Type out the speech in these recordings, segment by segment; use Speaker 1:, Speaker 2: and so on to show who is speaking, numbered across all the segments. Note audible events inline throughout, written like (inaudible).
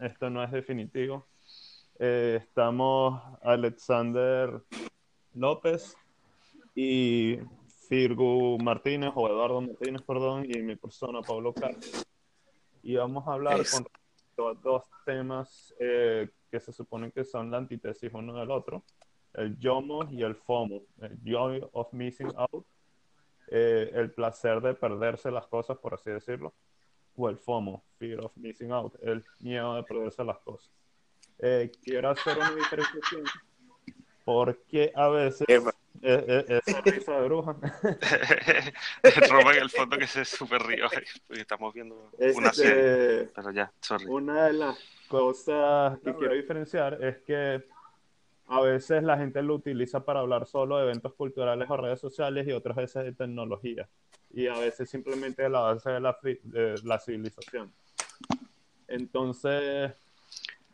Speaker 1: esto no es definitivo. Eh, estamos Alexander López y Firgu Martínez, o Eduardo Martínez, perdón, y mi persona, Pablo Cárcel. Y vamos a hablar con dos temas eh, que se supone que son la antítesis uno del otro, el YOMO y el FOMO, el Joy of Missing Out, eh, el placer de perderse las cosas, por así decirlo, o el FOMO, Fear of Missing Out, el miedo de perderse las cosas. Eh, quiero hacer una diferenciación porque a veces esa risa de bruja. (laughs)
Speaker 2: Roma en el fondo que se super río estamos viendo una
Speaker 1: Este,
Speaker 2: serie. Pero ya, sorry.
Speaker 1: Una de las cosas que quiero diferenciar es que a veces la gente lo utiliza para hablar solo de eventos culturales o redes sociales y otras veces de tecnología. Y a veces simplemente de la base de la, de la civilización. Entonces,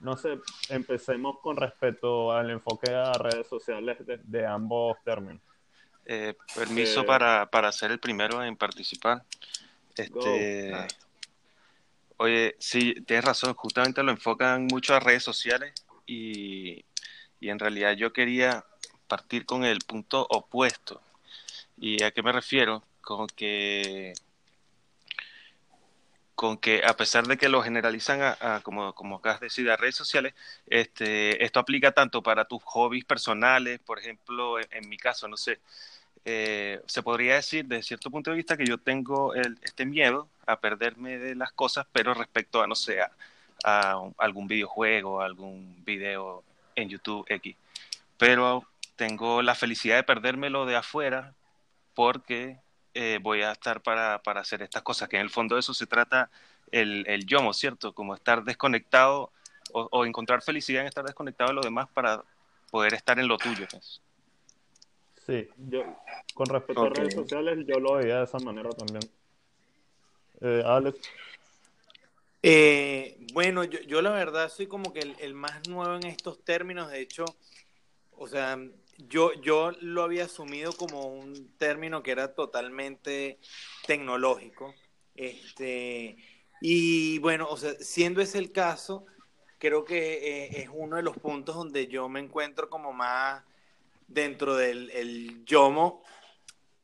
Speaker 1: no sé, empecemos con respecto al enfoque a redes sociales de, de ambos términos.
Speaker 2: Eh, permiso
Speaker 1: Eh,
Speaker 2: para, para ser el primero en participar. Este,
Speaker 1: Go.
Speaker 2: oye, sí, tienes razón, justamente lo enfocan mucho a redes sociales y, y en realidad yo quería partir con el punto opuesto. ¿Y a qué me refiero? Con que, con que a pesar de que lo generalizan a, como, como acabas de a redes sociales, este, esto aplica tanto para tus hobbies personales, por ejemplo, en, mi caso, no sé, eh, se podría decir desde cierto punto de vista que yo tengo este miedo a perderme de las cosas, pero respecto a, no sé, a, algún videojuego, algún video en YouTube X. Pero tengo la felicidad de perdérmelo de afuera porque eh, voy a estar para, para hacer estas cosas, que en el fondo de eso se trata el, el yomo, ¿cierto? Como estar desconectado o, o encontrar felicidad en estar desconectado de lo demás para poder estar en lo tuyo. pues.
Speaker 1: Sí, yo, con respecto
Speaker 2: Ok.
Speaker 1: a redes sociales, yo lo veía de esa manera también. Eh, Alex,
Speaker 3: Eh, bueno, yo, yo la verdad soy como que el, el más nuevo en estos términos. De hecho, o sea, yo, yo lo había asumido como un término que era totalmente tecnológico. Este, y bueno, o sea, siendo ese el caso, creo que eh, es uno de los puntos donde yo me encuentro como más dentro del el yomo,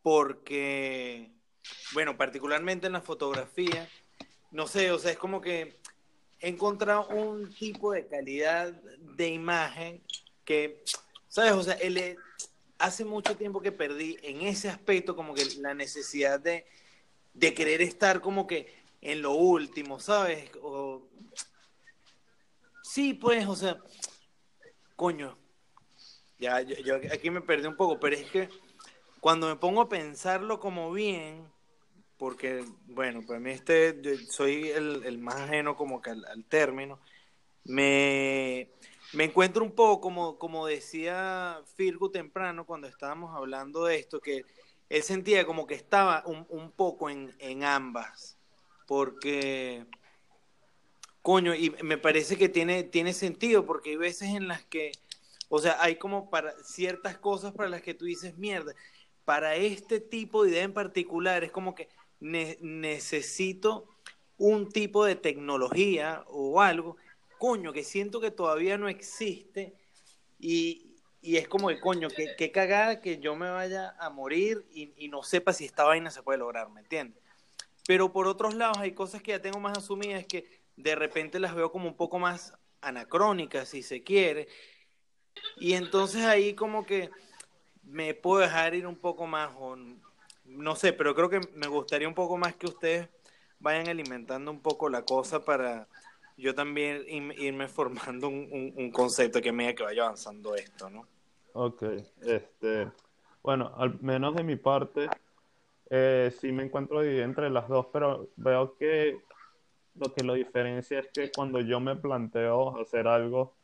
Speaker 3: porque, bueno, particularmente en la fotografía, no sé, o sea, es como que he encontrado un tipo de calidad de imagen que, ¿sabes? O sea, el- hace mucho tiempo que perdí en ese aspecto como que la necesidad de, de querer estar como que en lo último, ¿sabes? Sí, pues, o sea, coño, ya, yo, yo aquí me perdí un poco, pero es que cuando me pongo a pensarlo como bien, porque, bueno, para mí este, soy el, el más ajeno como que al término, me, me encuentro un poco como, como decía Firgu temprano cuando estábamos hablando de esto, que él sentía como que estaba un, un poco en, en ambas, porque, coño, y me parece que tiene, tiene sentido, porque hay veces en las que, o sea, hay como para ciertas cosas para las que tú dices, mierda, para este tipo de idea en particular es como que ne- necesito un tipo de tecnología o algo, coño, que siento que todavía no existe y, y es como de coño, que, que cagada que yo me vaya a morir y, y no sepa si esta vaina se puede lograr, ¿me entiendes? Pero por otros lados hay cosas que ya tengo más asumidas que de repente las veo como un poco más anacrónicas, si se quiere. Y entonces ahí como que me puedo dejar ir un poco más, o no sé, pero creo que me gustaría un poco más que ustedes vayan alimentando un poco la cosa para yo también ir- irme formando un, un- concepto que a medida que vaya avanzando esto, ¿no?
Speaker 1: ok, este, bueno, al menos de mi parte, eh, sí me encuentro dividido entre las dos, pero veo que lo que lo diferencia es que cuando yo me planteo hacer algo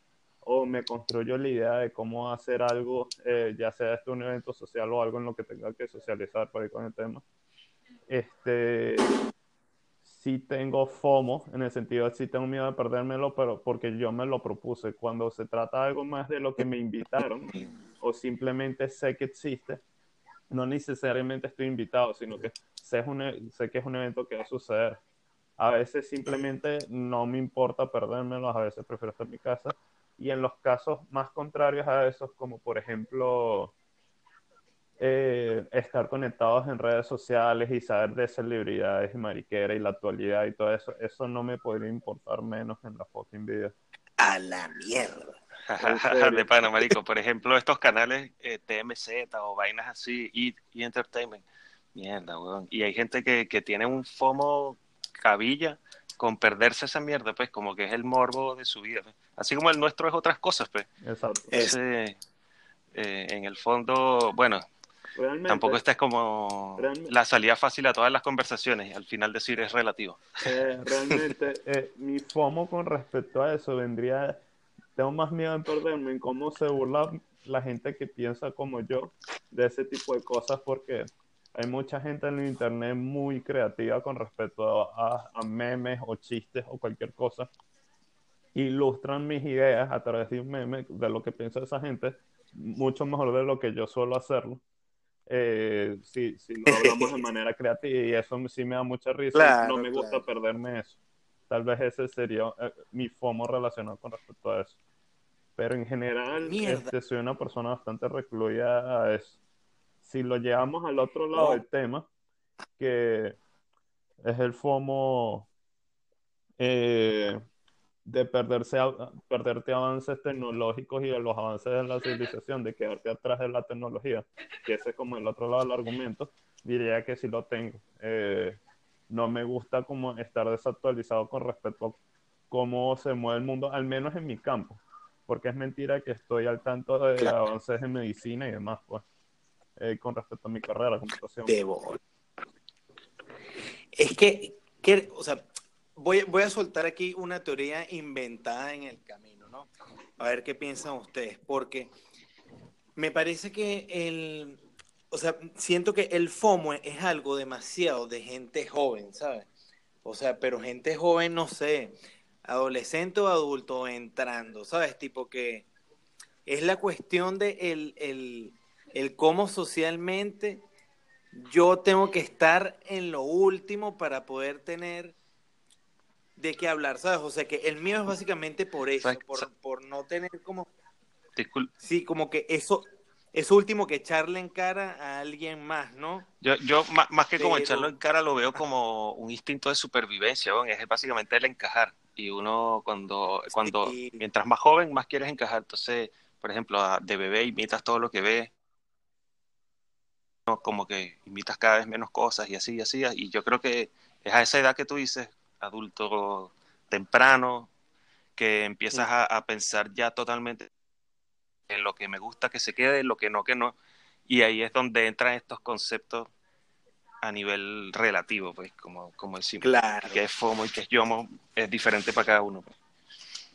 Speaker 1: o me construyo la idea de cómo hacer algo, eh, ya sea este un evento social o algo en lo que tenga que socializar por ahí con el tema, este, sí tengo FOMO, en el sentido de sí tengo miedo de perdérmelo, pero porque yo me lo propuse. Cuando se trata de algo más de lo que me invitaron o simplemente sé que existe, no necesariamente estoy invitado, sino que sé, un e- sé que es un evento que va a suceder. A veces simplemente no me importa perdérmelos, a veces prefiero estar en mi casa. Y en los casos más contrarios a esos, como por ejemplo eh, estar conectados en redes sociales y saber de celebridades y mariquera y la actualidad y todo eso, eso no me podría importar menos en la fucking vida.
Speaker 3: A la mierda.
Speaker 2: de pana, marico. Por ejemplo, estos canales eh, TMZ o vainas así, y, y Entertainment. Mierda, weón. Y hay gente que, que tiene un FOMO cabilla con perderse esa mierda, pues, como que es el morbo de su vida. pues. Así como el nuestro es otras cosas, pues.
Speaker 1: Exacto.
Speaker 3: Es-
Speaker 2: Entonces, eh, en el fondo, bueno,
Speaker 1: Realmente,
Speaker 2: tampoco esta es como
Speaker 1: realmente-
Speaker 2: la salida fácil a todas las conversaciones. Al final decir es relativo.
Speaker 1: eh, realmente (laughs) eh, mi FOMO con respecto a eso vendría, tengo más miedo en perderme en cómo se burla la gente que piensa como yo de ese tipo de cosas porque hay mucha gente en el internet muy creativa con respecto a, a memes o chistes o cualquier cosa. Ilustran mis ideas a través de un meme de lo que piensa esa gente, mucho mejor de lo que yo suelo hacerlo. Eh, si, si lo (laughs) hablamos de manera creativa y eso sí me da mucha risa,
Speaker 3: Claro,
Speaker 1: no me gusta
Speaker 3: claro.
Speaker 1: perderme eso. Tal vez ese sería eh, mi FOMO relacionado con respecto a eso. Pero en general, este, soy una persona bastante recluida a eso. Si lo llevamos al otro lado
Speaker 3: Oh.
Speaker 1: del tema, que es el FOMO eh, de perderse a- perderte avances tecnológicos y de los avances de la civilización, de quedarte atrás de la tecnología, que ese es como el otro lado del argumento, diría que sí lo tengo. Eh, no me gusta como estar desactualizado con respecto a cómo se mueve el mundo, al menos en mi campo, porque es mentira que estoy al tanto de
Speaker 3: Claro.
Speaker 1: avances en medicina y demás, pues, eh, con respecto a mi carrera, computación.
Speaker 3: De bola. Es que, que, o sea, voy, voy a soltar aquí una teoría inventada en el camino, ¿no? A ver qué piensan ustedes, porque me parece que el, o sea, siento que el FOMO es algo demasiado de gente joven, ¿sabes? O sea, pero gente joven, no sé, adolescente o adulto entrando, ¿sabes? Tipo que es la cuestión de el, el, el cómo socialmente yo tengo que estar en lo último para poder tener de qué hablar, ¿sabes? O sea que el mío es básicamente por eso,
Speaker 2: ¿Sabes-
Speaker 3: por, por no tener como, sí, como que eso, eso último que echarle en cara a alguien más, ¿no?
Speaker 2: Yo, yo ma- más, que como echarlo en cara, lo veo como un instinto de supervivencia, weón. es básicamente el encajar. Y uno cuando, cuando
Speaker 3: Sí.
Speaker 2: mientras más joven, más quieres encajar. Entonces, por ejemplo, de bebé imitas todo lo que ves, ¿no? como que imitas cada vez menos cosas y así, y así. Y yo creo que es a esa edad que tú dices, adulto temprano, que empiezas
Speaker 3: Sí.
Speaker 2: a, a pensar ya totalmente en lo que me gusta que se quede, en lo que no, que no. Y ahí es donde entran estos conceptos a nivel relativo, pues, como, como decimos.
Speaker 3: Claro.
Speaker 2: Que es FOMO y que es YOMO es diferente para cada uno. pues.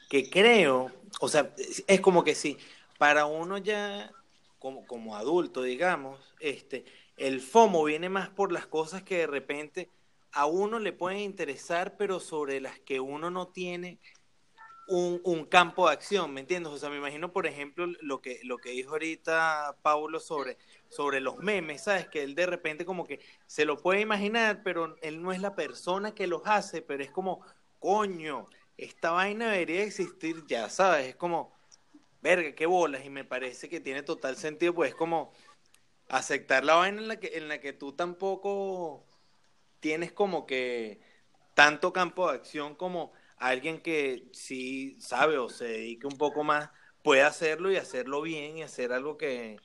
Speaker 3: que creo, o sea, es como que sí, para uno ya como, como adulto, digamos, este, el FOMO viene más por las cosas que de repente a uno le pueden interesar, pero sobre las que uno no tiene un, un campo de acción, ¿me entiendes? O sea, me imagino, por ejemplo, lo que, lo que dijo ahorita Paulo sobre, sobre los memes, ¿sabes? Que él de repente como que se lo puede imaginar, pero él no es la persona que los hace, pero es como, coño, esta vaina debería existir ya, ¿sabes? Es como, verga, qué bolas, y me parece que tiene total sentido, pues es como aceptar la vaina en la que, en la que tú tampoco tienes como que tanto campo de acción como alguien que sí sabe o se dedique un poco más, puede hacerlo y hacerlo bien y hacer algo que,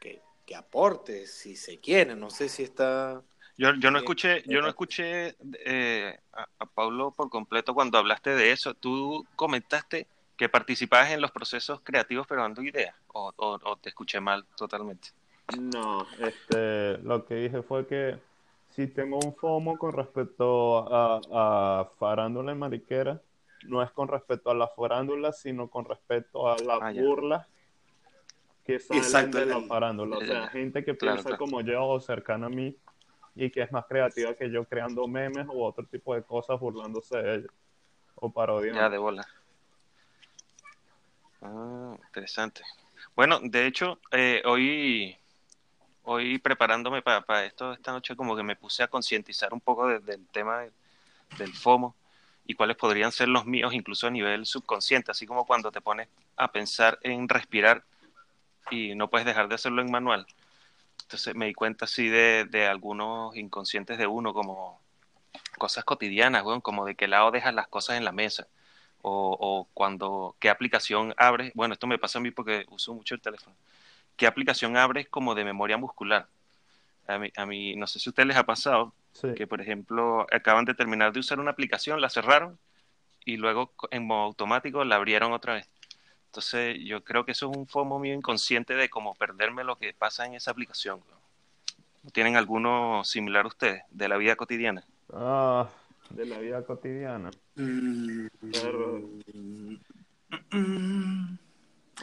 Speaker 3: que, que aporte, si se quiere. No sé si está...
Speaker 2: Yo, yo no escuché, yo no escuché eh, a, a Paulo por completo cuando hablaste de eso. Tú comentaste que participabas en los procesos creativos pero dando ideas, o, o- o te escuché mal totalmente.
Speaker 1: No, este, lo que dije fue que si tengo un FOMO con respecto a, a farándula y mariquera, no es con respecto a la farándula, sino con respecto a las
Speaker 2: Ah, ya.
Speaker 1: burlas que salen
Speaker 3: Exacto,
Speaker 1: de la farándula. O sea,
Speaker 2: el-
Speaker 1: gente que
Speaker 2: claro,
Speaker 1: piensa
Speaker 2: claro.
Speaker 1: como yo o cercana a mí y que es más creativa que yo creando memes u otro tipo de cosas burlándose de ellos o parodiando.
Speaker 2: Ya, de bola. Ah, interesante. Bueno, de hecho, eh, hoy, hoy preparándome para esto esta noche, como que me puse a concientizar un poco de- del tema de, del FOMO y cuáles podrían ser los míos, incluso a nivel subconsciente, así como cuando te pones a pensar en respirar y no puedes dejar de hacerlo en manual. Entonces me di cuenta así de, de algunos inconscientes de uno, como cosas cotidianas, bueno, como de qué lado dejas las cosas en la mesa. O, o, cuando, qué aplicación abres, bueno, esto me pasa a mí porque uso mucho el teléfono, qué aplicación abres como de memoria muscular. A mí, a mí no sé si a ustedes les ha pasado, Sí. Que, por ejemplo, acaban de terminar de usar una aplicación, la cerraron y luego en modo automático la abrieron otra vez. Entonces, yo creo que eso es un FOMO mío inconsciente de cómo perderme lo que pasa en esa aplicación. ¿Tienen alguno similar a ustedes de la vida cotidiana?
Speaker 1: Ah, de la vida cotidiana. Mm.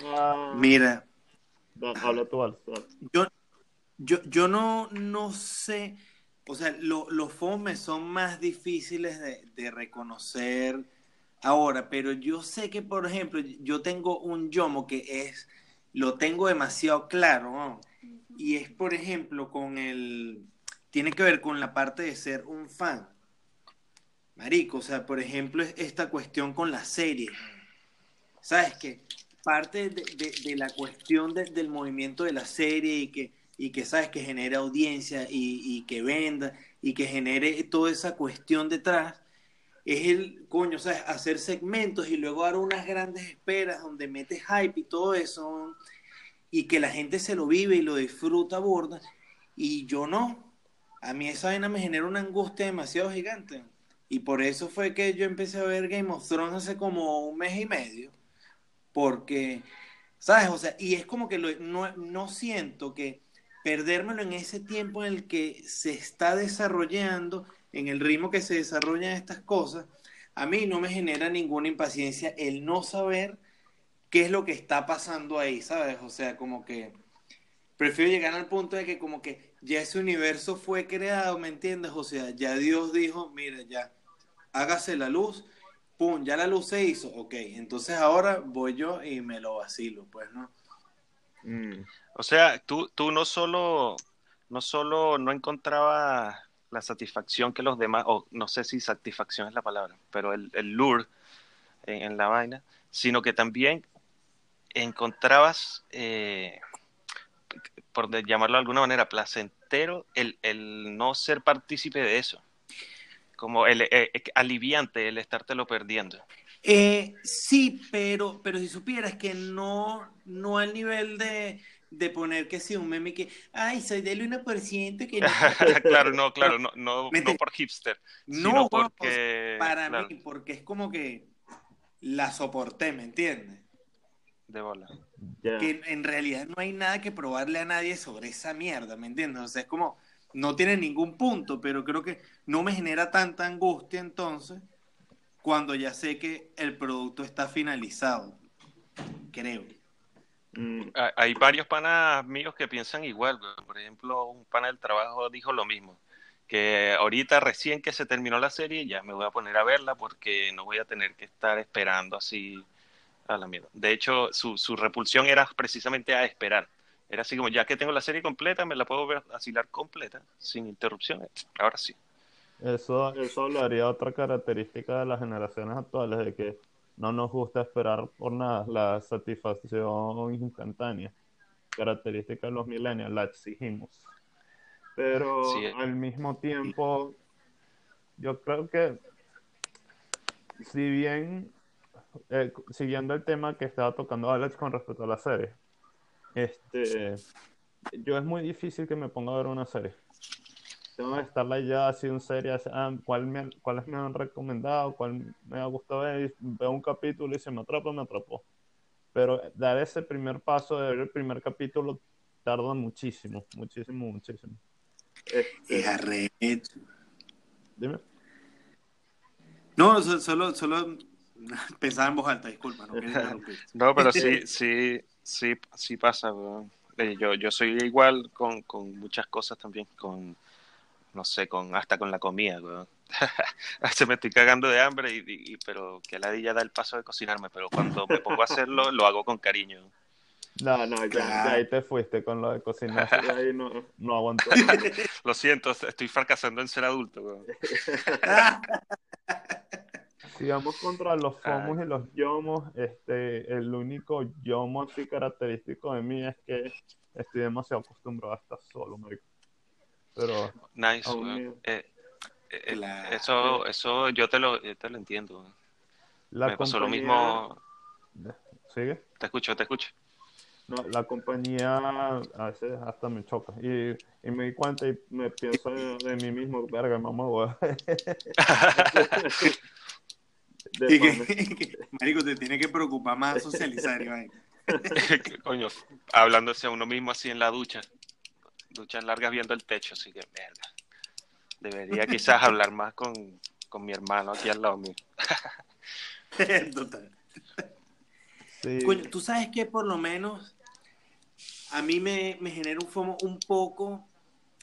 Speaker 3: Ah. Mira.
Speaker 1: Habla tú,
Speaker 3: Yo, yo, yo no, no sé o sea, los fomes son más difíciles de, reconocer ahora, pero yo sé que, por ejemplo, yo tengo un yomo que es, lo tengo demasiado claro, ¿no? y es, por ejemplo, con el, tiene que ver con la parte de ser un fan. Marico, o sea, por ejemplo, esta cuestión con la serie. ¿Sabes qué? Parte de, la cuestión del movimiento de la serie y que y que sabes que genere audiencia y, que venda y que genere toda esa cuestión detrás, es el, coño, ¿sabes? Hacer segmentos y luego dar unas grandes esperas donde metes hype y todo eso y que la gente se lo vive y lo disfruta borda y yo no. A mí esa vaina me genera una angustia demasiado gigante. Y por eso fue que yo empecé a ver Game of Thrones hace como un mes y medio. Porque, ¿sabes? O sea, y es como que no, no siento que perdérmelo en ese tiempo en el que se está desarrollando, en el ritmo que se desarrollan estas cosas, a mí no me genera ninguna impaciencia el no saber qué es lo que está pasando ahí, ¿sabes? O sea, como que prefiero llegar al punto de que como que ya ese universo fue creado, ¿me entiendes? O sea, ya Dios dijo, mira, ya, hágase la luz, pum, ya la luz se hizo, ok, entonces ahora voy yo y me lo vacilo, pues, ¿no?
Speaker 2: Mm. O sea, tú, tú no solo no solo no encontrabas la satisfacción que los demás, o no sé si satisfacción es la palabra, pero el, el lure en, la vaina, sino que también encontrabas, eh, por llamarlo de alguna manera, placentero el, el no ser partícipe de eso, como el, eh, aliviante el estártelo perdiendo.
Speaker 3: Eh, sí, pero, pero si supieras que no, no al nivel de, de poner que sí, un meme que, ay, soy del 1% que no... (laughs)
Speaker 2: claro, no, claro, no, no, no por hipster. No, porque...
Speaker 3: para mí, porque es como que la soporté, ¿me entiendes?
Speaker 2: De bola.
Speaker 3: Que en realidad no hay nada que probarle a nadie sobre esa mierda, ¿me entiendes? O sea, es como, no tiene ningún punto, pero creo que no me genera tanta angustia entonces cuando ya sé que el producto está finalizado. Creo.
Speaker 2: Mm, hay varios panas míos que piensan igual. Por ejemplo, un pana del trabajo dijo lo mismo. Que ahorita recién que se terminó la serie ya me voy a poner a verla porque no voy a tener que estar esperando así a la mierda. De hecho, su, su repulsión era precisamente a esperar. Era así como, ya que tengo la serie completa, me la puedo ver asilar completa, sin interrupciones. Ahora sí.
Speaker 1: Eso, eso hablaría otra característica de las generaciones actuales, de que no nos gusta esperar por nada, la satisfacción instantánea. Característica de los millennials, la exigimos. Pero al mismo tiempo, yo creo que si bien, eh, siguiendo el tema que estaba tocando Alex con respecto a la serie, este, yo es muy difícil que me ponga a ver una serie tengo que estarla ya así en serie, ah, ¿cuál me, cuáles me han recomendado, cuál me ha gustado ver, veo un capítulo y se me atrapa, me atrapó. Pero dar ese primer paso de ver el primer capítulo tarda muchísimo, muchísimo, muchísimo.
Speaker 3: Este...
Speaker 1: Dime.
Speaker 3: No, solo, solo (laughs) pensaba en voz alta, disculpa. No, (laughs)
Speaker 2: no pero sí, (laughs) sí, sí, sí pasa. Eh, yo, yo soy igual con, con muchas cosas también, con no sé, con hasta con la comida, (laughs) Se me estoy cagando de hambre, y, pero que la ya da el paso de cocinarme, pero cuando me pongo a hacerlo, lo hago con cariño.
Speaker 1: No, no, ya, ahí te fuiste con lo de cocinar, (laughs) ahí no, no aguanto. (laughs)
Speaker 2: lo siento, estoy fracasando en ser adulto,
Speaker 1: Si vamos contra los FOMOS y los YOMOS, este, el único YOMO así característico de mí es que estoy demasiado acostumbrado a estar solo, marico. Pero
Speaker 2: Nice, weón. Eh, eh,
Speaker 3: La-
Speaker 2: eso, eso yo te lo, yo te lo entiendo.
Speaker 1: la
Speaker 2: Me pasó lo mismo.
Speaker 1: ¿Sigue?
Speaker 2: Te escucho, te escucho.
Speaker 1: No, la compañía a veces hasta me choca. Y, y me di cuenta y me pienso de, de mí mismo, verga, mamá, (laughs) (laughs) (laughs)
Speaker 3: Y que- marico, te tiene que preocupar más socializar, Iván. (laughs)
Speaker 2: Coño, hablándose a uno mismo así en la ducha. Duchas largas viendo el techo, así que mierda. Debería (laughs) quizás hablar más con, con mi hermano aquí al lado mío.
Speaker 3: Total.
Speaker 1: Sí.
Speaker 3: Coño, tú sabes que por lo menos a mí me, me genera un FOMO un poco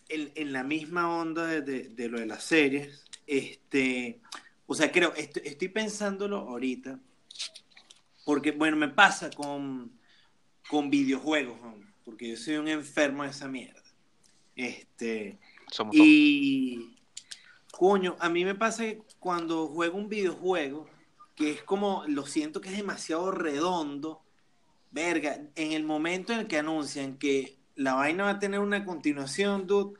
Speaker 3: en, en la misma onda de, de- de lo de las series. Este, o sea, creo, est- estoy pensándolo ahorita, porque bueno, me pasa con, con videojuegos, hombre, porque yo soy un enfermo de esa mierda. Este,
Speaker 2: Somos
Speaker 3: y coño, a mí me pasa que cuando juego un videojuego, que es como, lo siento que es demasiado redondo, verga, en el momento en el que anuncian que la vaina va a tener una continuación, dude,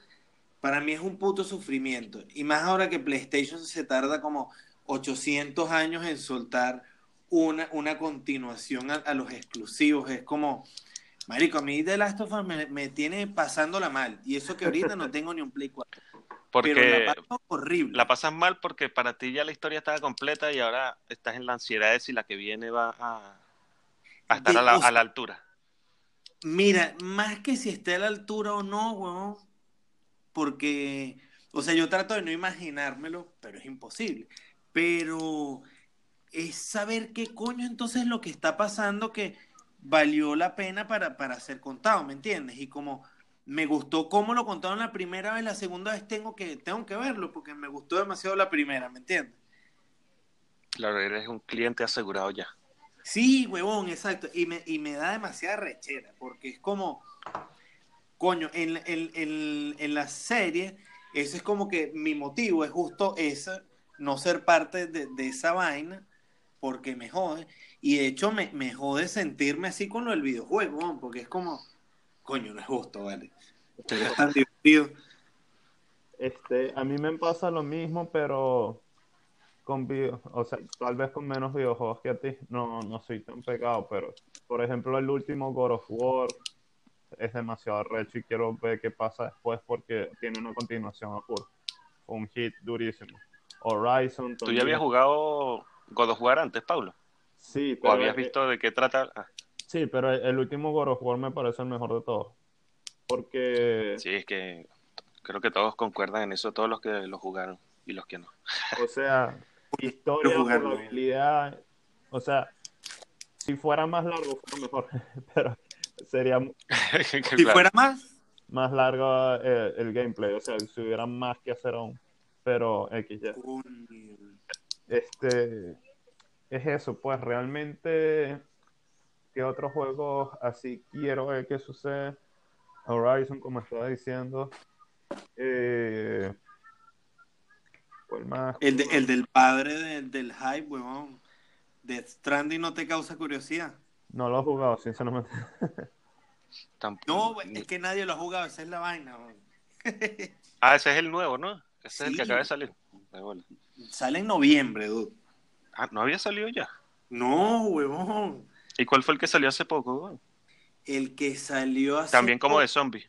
Speaker 3: para mí es un puto sufrimiento. Y más ahora que PlayStation se tarda como 800 años en soltar una, una continuación a, a los exclusivos. Es como, marico, a mí The Last of Us me, me tiene pasándola mal. Y eso que ahorita no tengo ni un Play 4.
Speaker 2: Porque
Speaker 3: pero la paso horrible.
Speaker 2: la pasas mal porque para ti ya la historia estaba completa y ahora estás en la ansiedad de si la que viene va a, a estar
Speaker 3: De-
Speaker 2: a la,
Speaker 3: o sea-
Speaker 2: a la altura.
Speaker 3: Mira, más que si esté a la altura o no, weón, porque, o sea, yo trato de no imaginármelo, pero es imposible. Pero es saber qué coño entonces lo que está pasando que valió la pena para, para ser contado, ¿me entiendes? Y como me gustó cómo lo contaron la primera vez, la segunda vez tengo que, tengo que verlo, porque me gustó demasiado la primera, ¿me entiendes?
Speaker 2: Claro, eres un cliente asegurado ya.
Speaker 3: Sí, huevón, exacto. Y me, y me da demasiada rechera, porque es como, coño, en, en, en, en la serie, ese es como que mi motivo es justo ese, no ser parte de, de esa vaina, porque me jode. Y de hecho me, me jode sentirme así con lo del videojuego, huevón, porque es como, coño, no es justo, ¿vale? Pero es tan divertido.
Speaker 1: Este, a mí me pasa lo mismo, pero con video, o sea, tal vez con menos videojuegos que a ti. No, no soy tan pegado, pero por ejemplo, el último God of War es demasiado recho y quiero ver qué pasa después porque tiene una continuación a puro. Un hit durísimo. Horizon
Speaker 2: ¿Tú ya habías jugado God of War antes, Pablo?
Speaker 1: Sí,
Speaker 2: ¿O
Speaker 1: pero,
Speaker 2: habías visto de qué trata? Ah,
Speaker 1: sí, pero el, el último God of War me parece el mejor de todos. Porque,
Speaker 2: sí, es que creo que todos concuerdan en eso, todos los que lo jugaron y los que no.
Speaker 1: o sea, (laughs) historia, jugabilidad, o sea, si fuera más largo fuera mejor, (laughs) pero sería (laughs)
Speaker 3: Si
Speaker 2: Claro.
Speaker 3: fuera más,
Speaker 1: más largo eh, el gameplay, o sea, si hubiera más que hacer aún. Pero X ya. Este es eso, pues realmente ¿qué otros juegos así quiero ver que sucede? Horizon, como estaba diciendo. Eh, ¿cuál más?
Speaker 3: el, de- el del padre de- del hype, huevón. Death Stranding no te causa curiosidad.
Speaker 1: No lo he jugado, sinceramente. (laughs)
Speaker 3: No, es que nadie lo ha jugado, esa es la vaina. weón.
Speaker 2: Ah, ese es el nuevo, ¿no? Ese es el que acaba de salir. De bola.
Speaker 3: Sale en noviembre, dude.
Speaker 2: Ah, ¿no había salido ya?
Speaker 3: No, huevón.
Speaker 2: ¿Y cuál fue el que salió hace poco? weón?
Speaker 3: El que salió hace
Speaker 2: También como de zombie.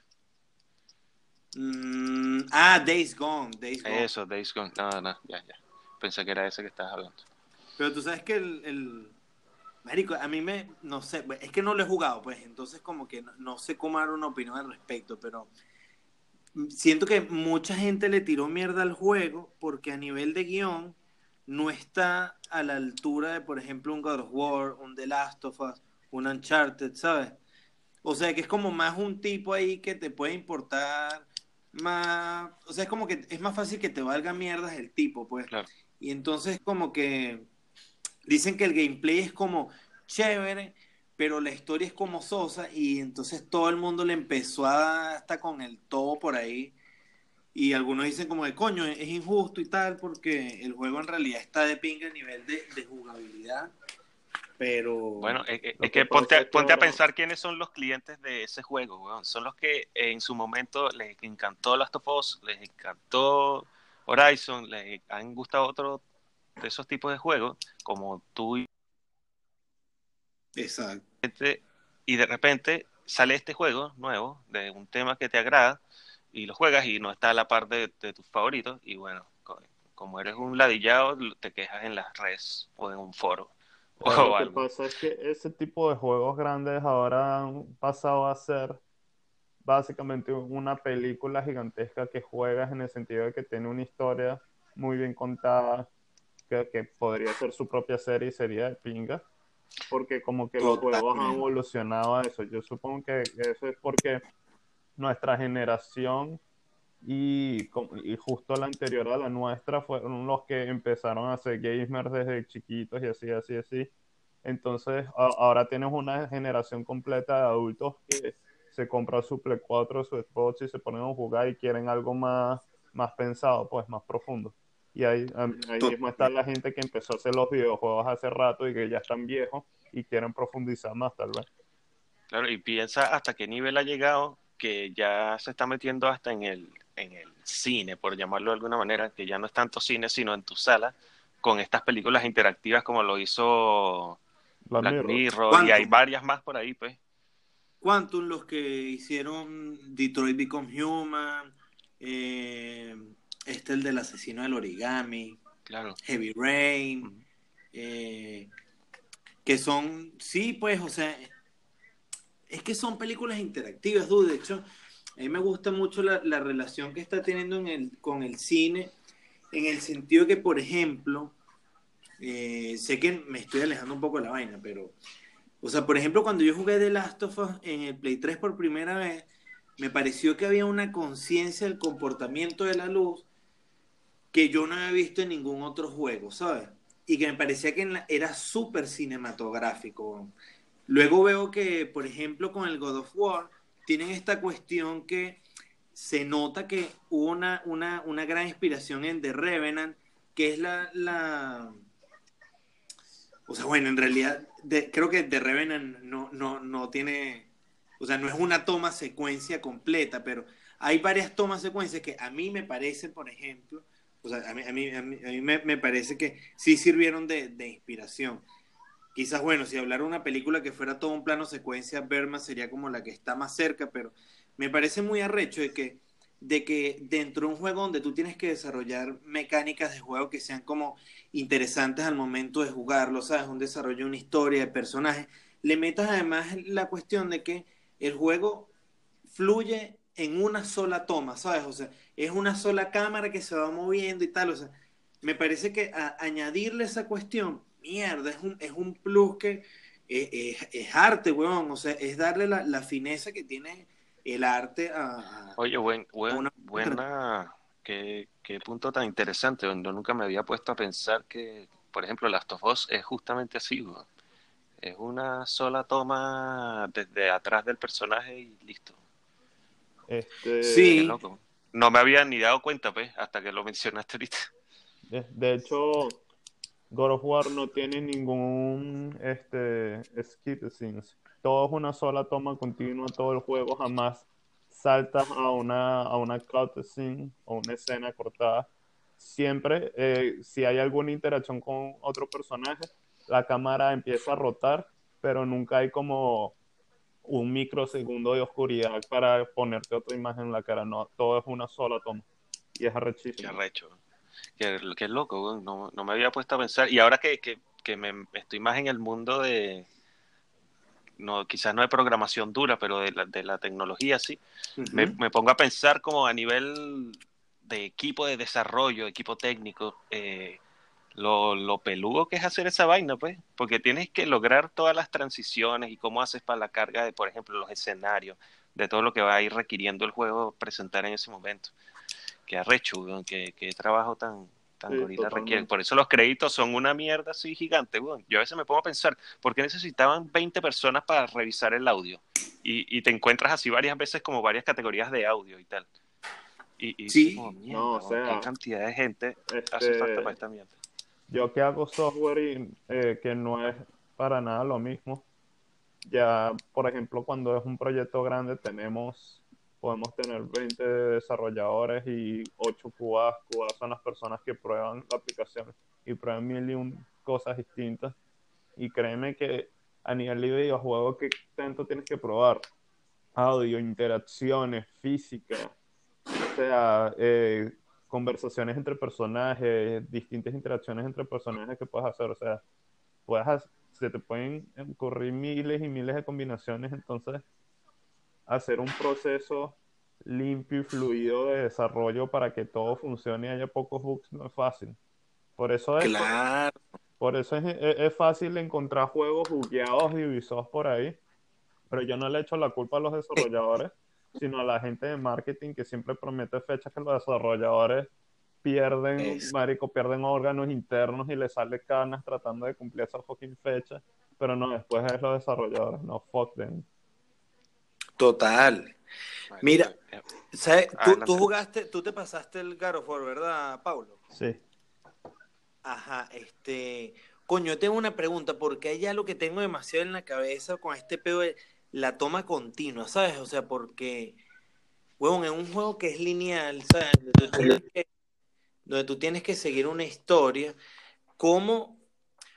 Speaker 3: Mm, ah, Days Gone, Days Gone.
Speaker 2: Eso, Days Gone. No, no, ya, ya. Pensé que era ese que estabas hablando.
Speaker 3: Pero tú sabes que el, el- Marico, a mí me... No sé, es que no lo he jugado, pues. Entonces como que no, no sé cómo dar una opinión al respecto, pero... Siento que mucha gente le tiró mierda al juego porque a nivel de guion no está a la altura de, por ejemplo, un God of War, un The Last of Us, un Uncharted, ¿sabes? O sea, que es como más un tipo ahí que te puede importar más... O sea, es como que es más fácil que te valga mierdas el tipo, pues.
Speaker 2: Claro.
Speaker 3: Y entonces como que dicen que el gameplay es como chévere, pero la historia es como sosa y entonces todo el mundo le empezó a dar hasta con el todo por ahí. y algunos dicen como de coño, es injusto y tal, porque el juego en realidad está de pinga a nivel de, de jugabilidad. Pero.
Speaker 2: Bueno, es, que, ponte, a pensar quiénes son los clientes de ese juego, weón. Son los que en su momento les encantó Last of Us, les encantó Horizon, les han gustado otros de esos tipos de juegos, como tú y.
Speaker 3: Exacto.
Speaker 2: Y de repente sale este juego nuevo de un tema que te agrada y lo juegas y no está a la par de, tus favoritos y bueno, como eres un ladillado, te quejas en las redes o en un foro.
Speaker 1: lo que pasa es que ese tipo de juegos grandes ahora han pasado a ser básicamente una película gigantesca que juegas en el sentido de que tiene una historia muy bien contada, que, que podría ser su propia serie y sería de pinga, porque como que los juegos han evolucionado a eso. Yo supongo que eso es porque nuestra generación y, y, justo la anterior a la nuestra fueron los que empezaron a ser gamers desde chiquitos y así, así, así. Entonces, ahora tienes una generación completa de adultos que se compra su Play 4, su Xbox y se ponen a jugar y quieren algo más, más pensado, pues más profundo. Y ahí, ahí mismo está la gente que empezó a hacer los videojuegos hace rato y que ya están viejos y quieren profundizar más, tal vez.
Speaker 2: Claro, y piensa hasta qué nivel ha llegado que ya se está metiendo hasta en el, en el cine, por llamarlo de alguna manera, que ya no es tanto cine, sino en tu sala, con estas películas interactivas como lo hizo Black, Mirror, y hay varias más por ahí, pues.
Speaker 3: Quantum, los que hicieron Detroit Become Human, eh, este el del asesino del origami,
Speaker 2: claro.
Speaker 3: Heavy Rain, eh, que son, sí, pues, o sea, es que son películas interactivas, dude. De hecho, a mí me gusta mucho la, relación que está teniendo en el, con el cine, en el sentido que, por ejemplo, eh, sé que me estoy alejando un poco de la vaina, pero, o sea, por ejemplo, cuando yo jugué The Last of Us en el Play 3 por primera vez, me pareció que había una conciencia del comportamiento de la luz que yo no había visto en ningún otro juego, ¿sabes? Y que me parecía que era súper cinematográfico. Luego veo que, por ejemplo, con el God of War, tienen esta cuestión que se nota que hubo una, una, una gran inspiración en The Revenant, que es la... la... O sea, bueno, en realidad creo que The Revenant no, no, no tiene... O sea, no es una toma secuencia completa, pero hay varias tomas secuencias que a mí me parece, por ejemplo, o sea, a mí, a mí, a mí, me, parece que sí sirvieron de, de inspiración quizás, bueno, si hablara una película que fuera todo un plano secuencia, Berma sería como la que está más cerca, pero me parece muy arrecho de que, de que dentro de un juego donde tú tienes que desarrollar mecánicas de juego que sean como interesantes al momento de jugarlo, ¿sabes? Un desarrollo, una historia de personajes, le metas además la cuestión de que el juego fluye en una sola toma, ¿sabes? O sea, es una sola cámara que se va moviendo y tal, o sea, me parece que añadirle esa cuestión mierda, es un, es un plus que eh, es, arte, weón, o sea, es darle la, fineza que tiene el arte a...
Speaker 2: Oye, buen, buena, qué, punto tan interesante, yo nunca me había puesto a pensar que, por ejemplo, Last of Us es justamente así, weón. Es una sola toma desde atrás del personaje y listo.
Speaker 1: Este...
Speaker 3: Sí.
Speaker 2: No me había ni dado cuenta, pues, hasta que lo mencionaste ahorita.
Speaker 1: de hecho, God of War no tiene ningún este, skip scenes. Todo es una sola toma continua, todo el juego jamás saltas a una, a una cutscene o una escena cortada. Siempre, eh, si hay alguna interacción con otro personaje, la cámara empieza a rotar, pero nunca hay como un microsegundo de oscuridad para ponerte otra imagen en la cara. No, todo es una sola toma. Y es arrechísimo.
Speaker 2: Qué arrecho que, que loco, no, no, me había puesto a pensar. Y ahora que, que, que me estoy más en el mundo de, no, quizás no de programación dura, pero de la, de la tecnología, sí, me, me, pongo a pensar como a nivel de equipo de desarrollo, equipo técnico, eh, lo, lo, peludo que es hacer esa vaina, pues, porque tienes que lograr todas las transiciones y cómo haces para la carga de, por ejemplo, los escenarios, de todo lo que va a ir requiriendo el juego presentar en ese momento que arrecho, que, que trabajo tan, tan gorila requiere. Por eso los créditos son una mierda así gigante, Yo a veces me pongo a pensar, ¿por qué necesitaban 20 personas para revisar el audio? Y, y te encuentras así varias veces como varias categorías de audio y tal. Y, y
Speaker 3: Sí.
Speaker 2: como, mierda,
Speaker 1: No, o sea,
Speaker 2: qué cantidad de gente hace
Speaker 1: Este,
Speaker 2: falta para esta mierda.
Speaker 1: Yo que hago software y, eh, que no es para nada lo mismo. Ya, por ejemplo, cuando es un proyecto grande, tenemos, podemos tener 20 desarrolladores y 8 QAs. QAs son las personas que prueban la aplicación y prueban mil y un cosas distintas. Y créeme que a nivel de videojuego, ¿qué tanto tienes que probar? Audio, interacciones, física, o sea, eh, conversaciones entre personajes, distintas interacciones entre personajes que puedes hacer. O sea, puedes, ha- se te pueden ocurrir miles y miles de combinaciones, entonces hacer un proceso limpio y fluido de desarrollo para que todo funcione y haya pocos bugs no es fácil. Por eso es,
Speaker 3: Claro.
Speaker 1: por eso es, es- es fácil encontrar juegos bugueados y Ubisoft por ahí, pero yo no le echo la culpa a los desarrolladores, sino a la gente de marketing que siempre promete fechas que los desarrolladores pierden,
Speaker 3: Es-
Speaker 1: marico, pierden órganos internos y les sale canas tratando de cumplir esa fucking fecha, pero no, después es los desarrolladores, no, fuck them.
Speaker 3: Total. Mira,
Speaker 2: Eh,
Speaker 3: ¿Sabes? Tú,
Speaker 2: Adelante.
Speaker 3: tú jugaste, tú te pasaste el God of War, ¿verdad, Paulo?
Speaker 1: Sí.
Speaker 3: Ajá, este. Coño, yo tengo una pregunta, porque hay algo que tengo demasiado en la cabeza con este pedo de la toma continua, ¿sabes? O sea, porque, huevón, es un juego que es lineal, ¿sabes? Donde tú tienes que, donde tú tienes que seguir una historia. ¿Cómo,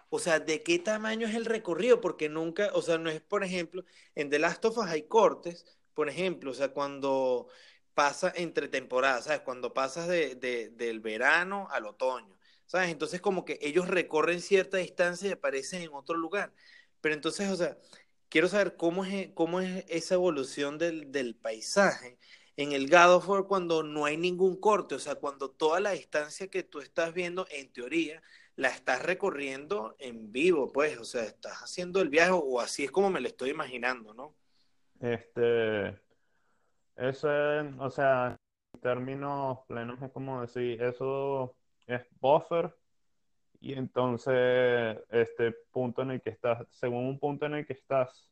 Speaker 3: o sea, de qué tamaño es el recorrido? Porque nunca, o sea, no es, por ejemplo, en The Last of Us hay cortes, por ejemplo, o sea, cuando pasa entre temporadas, ¿sabes? Cuando pasas de, de- del verano al otoño, ¿sabes? Entonces como que ellos recorren cierta distancia y aparecen en otro lugar. Pero entonces, o sea, quiero saber cómo es, cómo es esa evolución del, del paisaje en el God of War cuando no hay ningún corte, o sea, cuando toda la distancia que tú estás viendo, en teoría, la estás recorriendo en vivo, pues, o sea, estás haciendo el viaje o así es como me lo estoy imaginando, ¿no?
Speaker 1: Este, ese, o sea, en términos plenos es como decir, eso es buffer y entonces este punto en el que estás, según un punto en el que estás,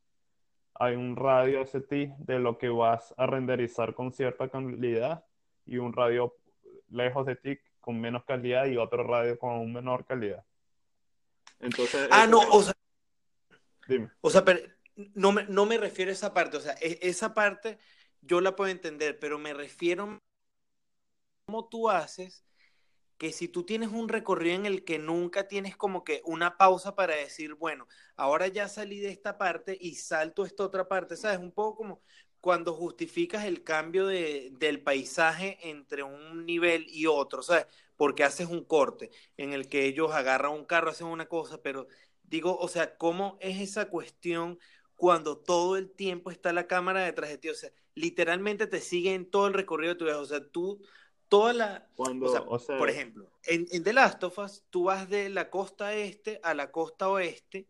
Speaker 1: hay un radio hacia ti de lo que vas a renderizar con cierta calidad y un radio lejos de ti con menos calidad y otro radio con menor calidad. Entonces,
Speaker 3: Ah, no, o sea,
Speaker 1: dime.
Speaker 3: O sea, pero no me, no me refiero a esa parte, o sea, e- esa parte yo la puedo entender, pero me refiero a cómo tú haces que si tú tienes un recorrido en el que nunca tienes como que una pausa para decir, bueno, ahora ya salí de esta parte y salto a esta otra parte, ¿sabes? Un poco como cuando justificas el cambio de, del paisaje entre un nivel y otro, ¿sabes? Porque haces un corte en el que ellos agarran un carro, hacen una cosa, pero digo, o sea, ¿cómo es esa cuestión cuando todo el tiempo está la cámara detrás de ti? O sea, literalmente te sigue en todo el recorrido de tu viaje. O sea, tú, toda la...
Speaker 1: Cuando,
Speaker 3: O sea,
Speaker 1: o sea,
Speaker 3: por ejemplo, en, en The Last of Us, tú vas de la costa este a la costa oeste,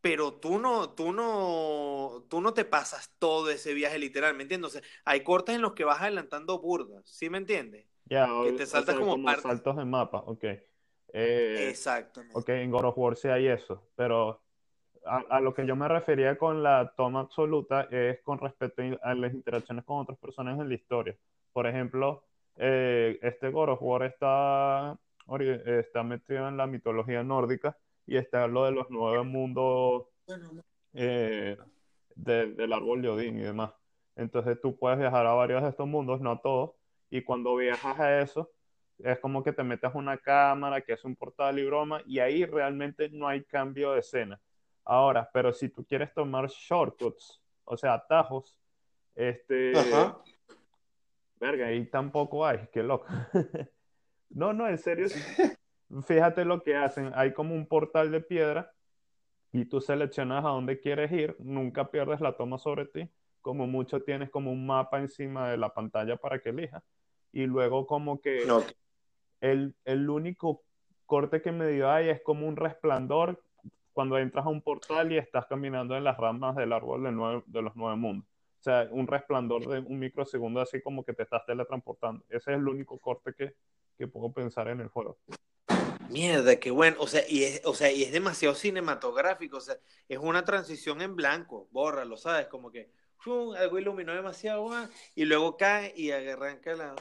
Speaker 3: pero tú no, tú no, tú no te pasas todo ese viaje literal, ¿me entiendes? O sea, hay cortes en los que vas adelantando burdas, ¿sí me entiendes?
Speaker 1: Ya,
Speaker 3: que
Speaker 1: o-
Speaker 3: te saltas como parte.
Speaker 1: saltos de mapa, ok. Eh,
Speaker 3: Exactamente.
Speaker 1: ok, en God of War sí hay eso, pero a, a lo que yo me refería con la toma absoluta es con respecto a las interacciones con otras personas en la historia. Por ejemplo, eh, este God of War está, está metido en la mitología nórdica y está lo de los nueve mundos eh, de- del árbol de Odín y demás. Entonces tú puedes viajar a varios de estos mundos, no a todos, y cuando viajas a eso, es como que te metes una cámara, que es un portal y broma, y ahí realmente no hay cambio de escena. Ahora, pero si tú quieres tomar shortcuts, o sea, atajos, este,
Speaker 3: Ajá.
Speaker 1: Verga, ahí tampoco hay, qué loco. (laughs) No, no, en serio, (laughs) fíjate lo que hacen, hay como un portal de piedra y tú seleccionas a dónde quieres ir, nunca pierdes la toma sobre ti, como mucho tienes como un mapa encima de la pantalla para que elijas, y luego como que
Speaker 3: No,
Speaker 1: el, el único corte que medio hay es como un resplandor cuando entras a un portal y estás caminando en las ramas del árbol de, nueve- de los nueve mundos. O sea, un resplandor de un microsegundo así como que te estás teletransportando. Ese es el único corte que, que puedo pensar en el juego.
Speaker 3: Mierda, qué bueno. O sea, y es, o sea, y es demasiado cinematográfico. O sea, es una transición en blanco. Bórralo, ¿sabes? Como que ¡fum! algo iluminó demasiado ah, y luego cae y arranca la.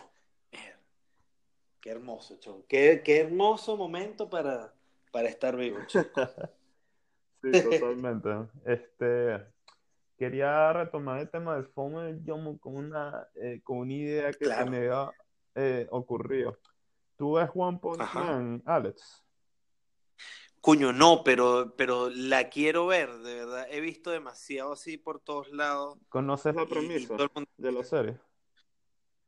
Speaker 3: Qué hermoso, chon. Qué, qué hermoso momento para, para estar vivo. (laughs)
Speaker 1: Sí, totalmente. Este, quería retomar el tema del FOMO del Yomo con una, eh, con una idea que
Speaker 3: Claro.
Speaker 1: se me había eh, ocurrido. ¿Tú ves One Punch
Speaker 3: Ajá.
Speaker 1: Man, Alex?
Speaker 3: Cuño, no, pero, pero la quiero ver, de verdad. He visto demasiado así por todos lados.
Speaker 1: ¿Conoces la premisa
Speaker 3: mundo-
Speaker 1: de la serie?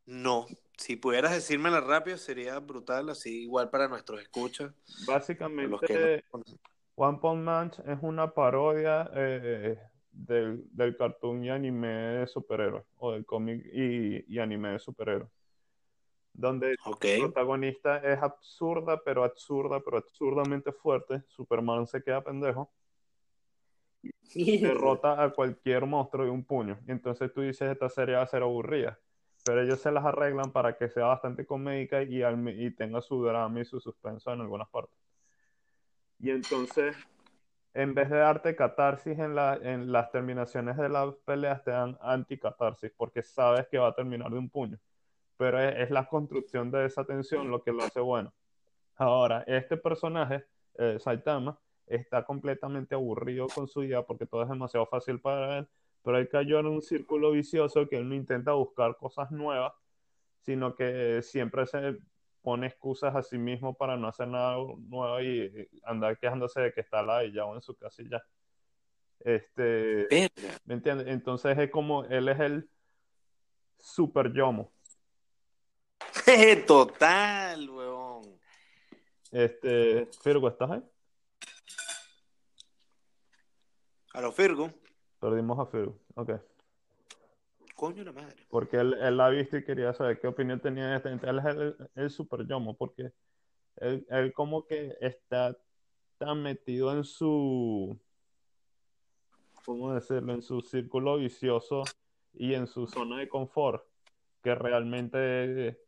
Speaker 3: No, si pudieras decírmela rápido sería brutal, así igual para nuestros escuchas. los
Speaker 1: Básicamente,
Speaker 3: que no.
Speaker 1: One Punch Man es una parodia eh, del, del cartoon y anime de superhéroes, o del cómic y, y anime de superhéroes, donde el protagonista es absurda, pero absurda, pero absurdamente fuerte. Superman se queda pendejo, (laughs) derrota a cualquier monstruo de un puño. Y entonces tú dices, esta serie va a ser aburrida. Pero ellos se las arreglan para que sea bastante comédica y, y tenga su drama y su suspenso en algunas partes. Y entonces, en vez de darte catarsis en, la, en las terminaciones de las peleas, te dan anticatarsis, porque sabes que va a terminar de un puño. Pero es, es la construcción de esa tensión lo que lo hace bueno. Ahora, este personaje, eh, Saitama, está completamente aburrido con su vida porque todo es demasiado fácil para él, pero él cayó en un círculo vicioso que él no intenta buscar cosas nuevas, sino que siempre se pone excusas a sí mismo para no hacer nada nuevo y andar quejándose de que está ladillado en su casa y ya. Este. ¿me entiendes? Entonces es como, él es el super yomo. (laughs)
Speaker 3: Total, weón.
Speaker 1: Este, Firgo, ¿estás ahí?
Speaker 3: A los Firgo.
Speaker 1: Perdimos a Firgo. Ok. Porque él, él la ha visto y quería saber qué opinión tenía de este. Entonces, él es el, super yomo, porque él, él como que está tan metido en su, ¿cómo decirlo? En su círculo vicioso y en su zona de confort, que realmente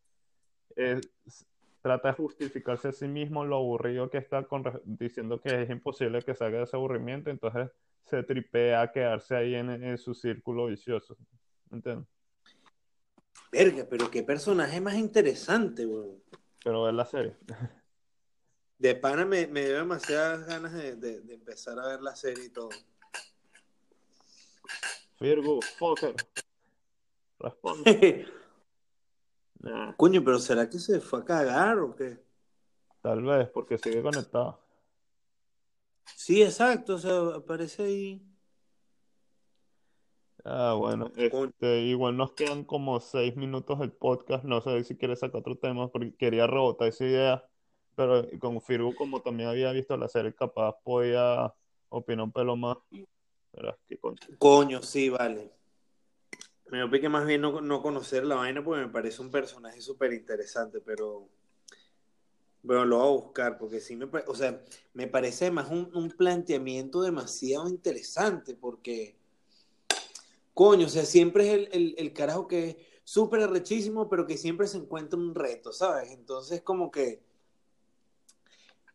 Speaker 1: trata de justificarse a sí mismo lo aburrido que está con, diciendo que es imposible que salga de ese aburrimiento, entonces se tripea a quedarse ahí en su círculo vicioso. ¿Me entiendes?
Speaker 3: Verga, pero qué personaje más interesante, weón.
Speaker 1: Pero ver la serie.
Speaker 3: De pana me, me dio demasiadas ganas de, de- de empezar a ver la serie y todo.
Speaker 1: Virgo, fucker. Responde. (laughs) Nah,
Speaker 3: Coño, pero ¿será que se fue a cagar o qué?
Speaker 1: tal vez, porque sigue conectado.
Speaker 3: Sí, exacto, o sea, aparece ahí.
Speaker 1: Ah, bueno, este, igual nos quedan como seis minutos del podcast. No sé si quieres sacar otro tema, porque quería rebotar esa idea. Pero con Firgo, como también había visto la serie, capaz podía opinar un pelo más. Qué coño.
Speaker 3: Sí, vale. Me dio pique más bien no, no conocer la vaina porque me parece un personaje súper interesante, pero bueno, lo voy a buscar porque sí me, o sea, me parece más un, un planteamiento demasiado interesante porque, coño, o sea, siempre es el, el, el carajo que es súper arrechísimo, pero que siempre se encuentra un reto, ¿sabes? Entonces, como que,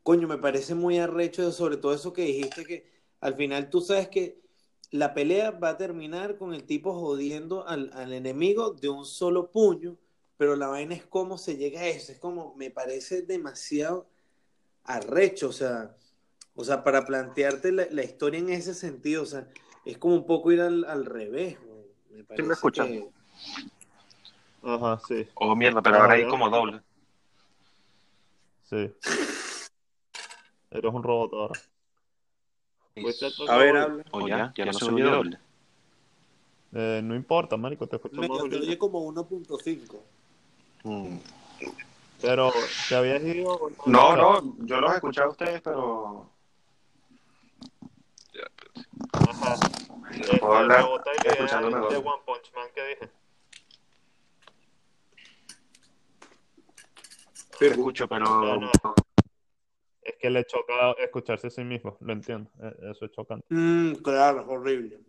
Speaker 3: coño, me parece muy arrecho, sobre todo eso que dijiste que al final tú sabes que la pelea va a terminar con el tipo jodiendo al, al enemigo de un solo puño, pero la vaina es cómo se llega a eso, es como, me parece demasiado arrecho, o sea, o sea, para plantearte la, la historia en ese sentido, o sea, es como un poco ir al, al revés, güey. me parece
Speaker 2: me escuchan?
Speaker 3: que-
Speaker 1: Ajá, sí,
Speaker 2: Oh, mierda, pero ahora hay como doble.
Speaker 1: sí. Eres un robot ahora. Fuiste
Speaker 3: A ver, habla.
Speaker 2: O ya, ya no se oye doble.
Speaker 1: Eh, no importa, marico, te escucho
Speaker 3: Me
Speaker 1: más ahorita.
Speaker 3: oye como 1.5.
Speaker 2: Mm.
Speaker 1: Pero, ¿te habías ido?
Speaker 2: No, no, yo los he escuchado a ustedes, pero
Speaker 1: Ajá. Este,
Speaker 2: puedo hablar
Speaker 1: idea
Speaker 2: escuchándome
Speaker 1: de. One Punch Man que dije.
Speaker 2: Te escucho, pero
Speaker 1: No, no. Es que le choca escucharse a sí mismo, lo entiendo. eh, Eso es chocante.
Speaker 3: Mm, claro, es horrible.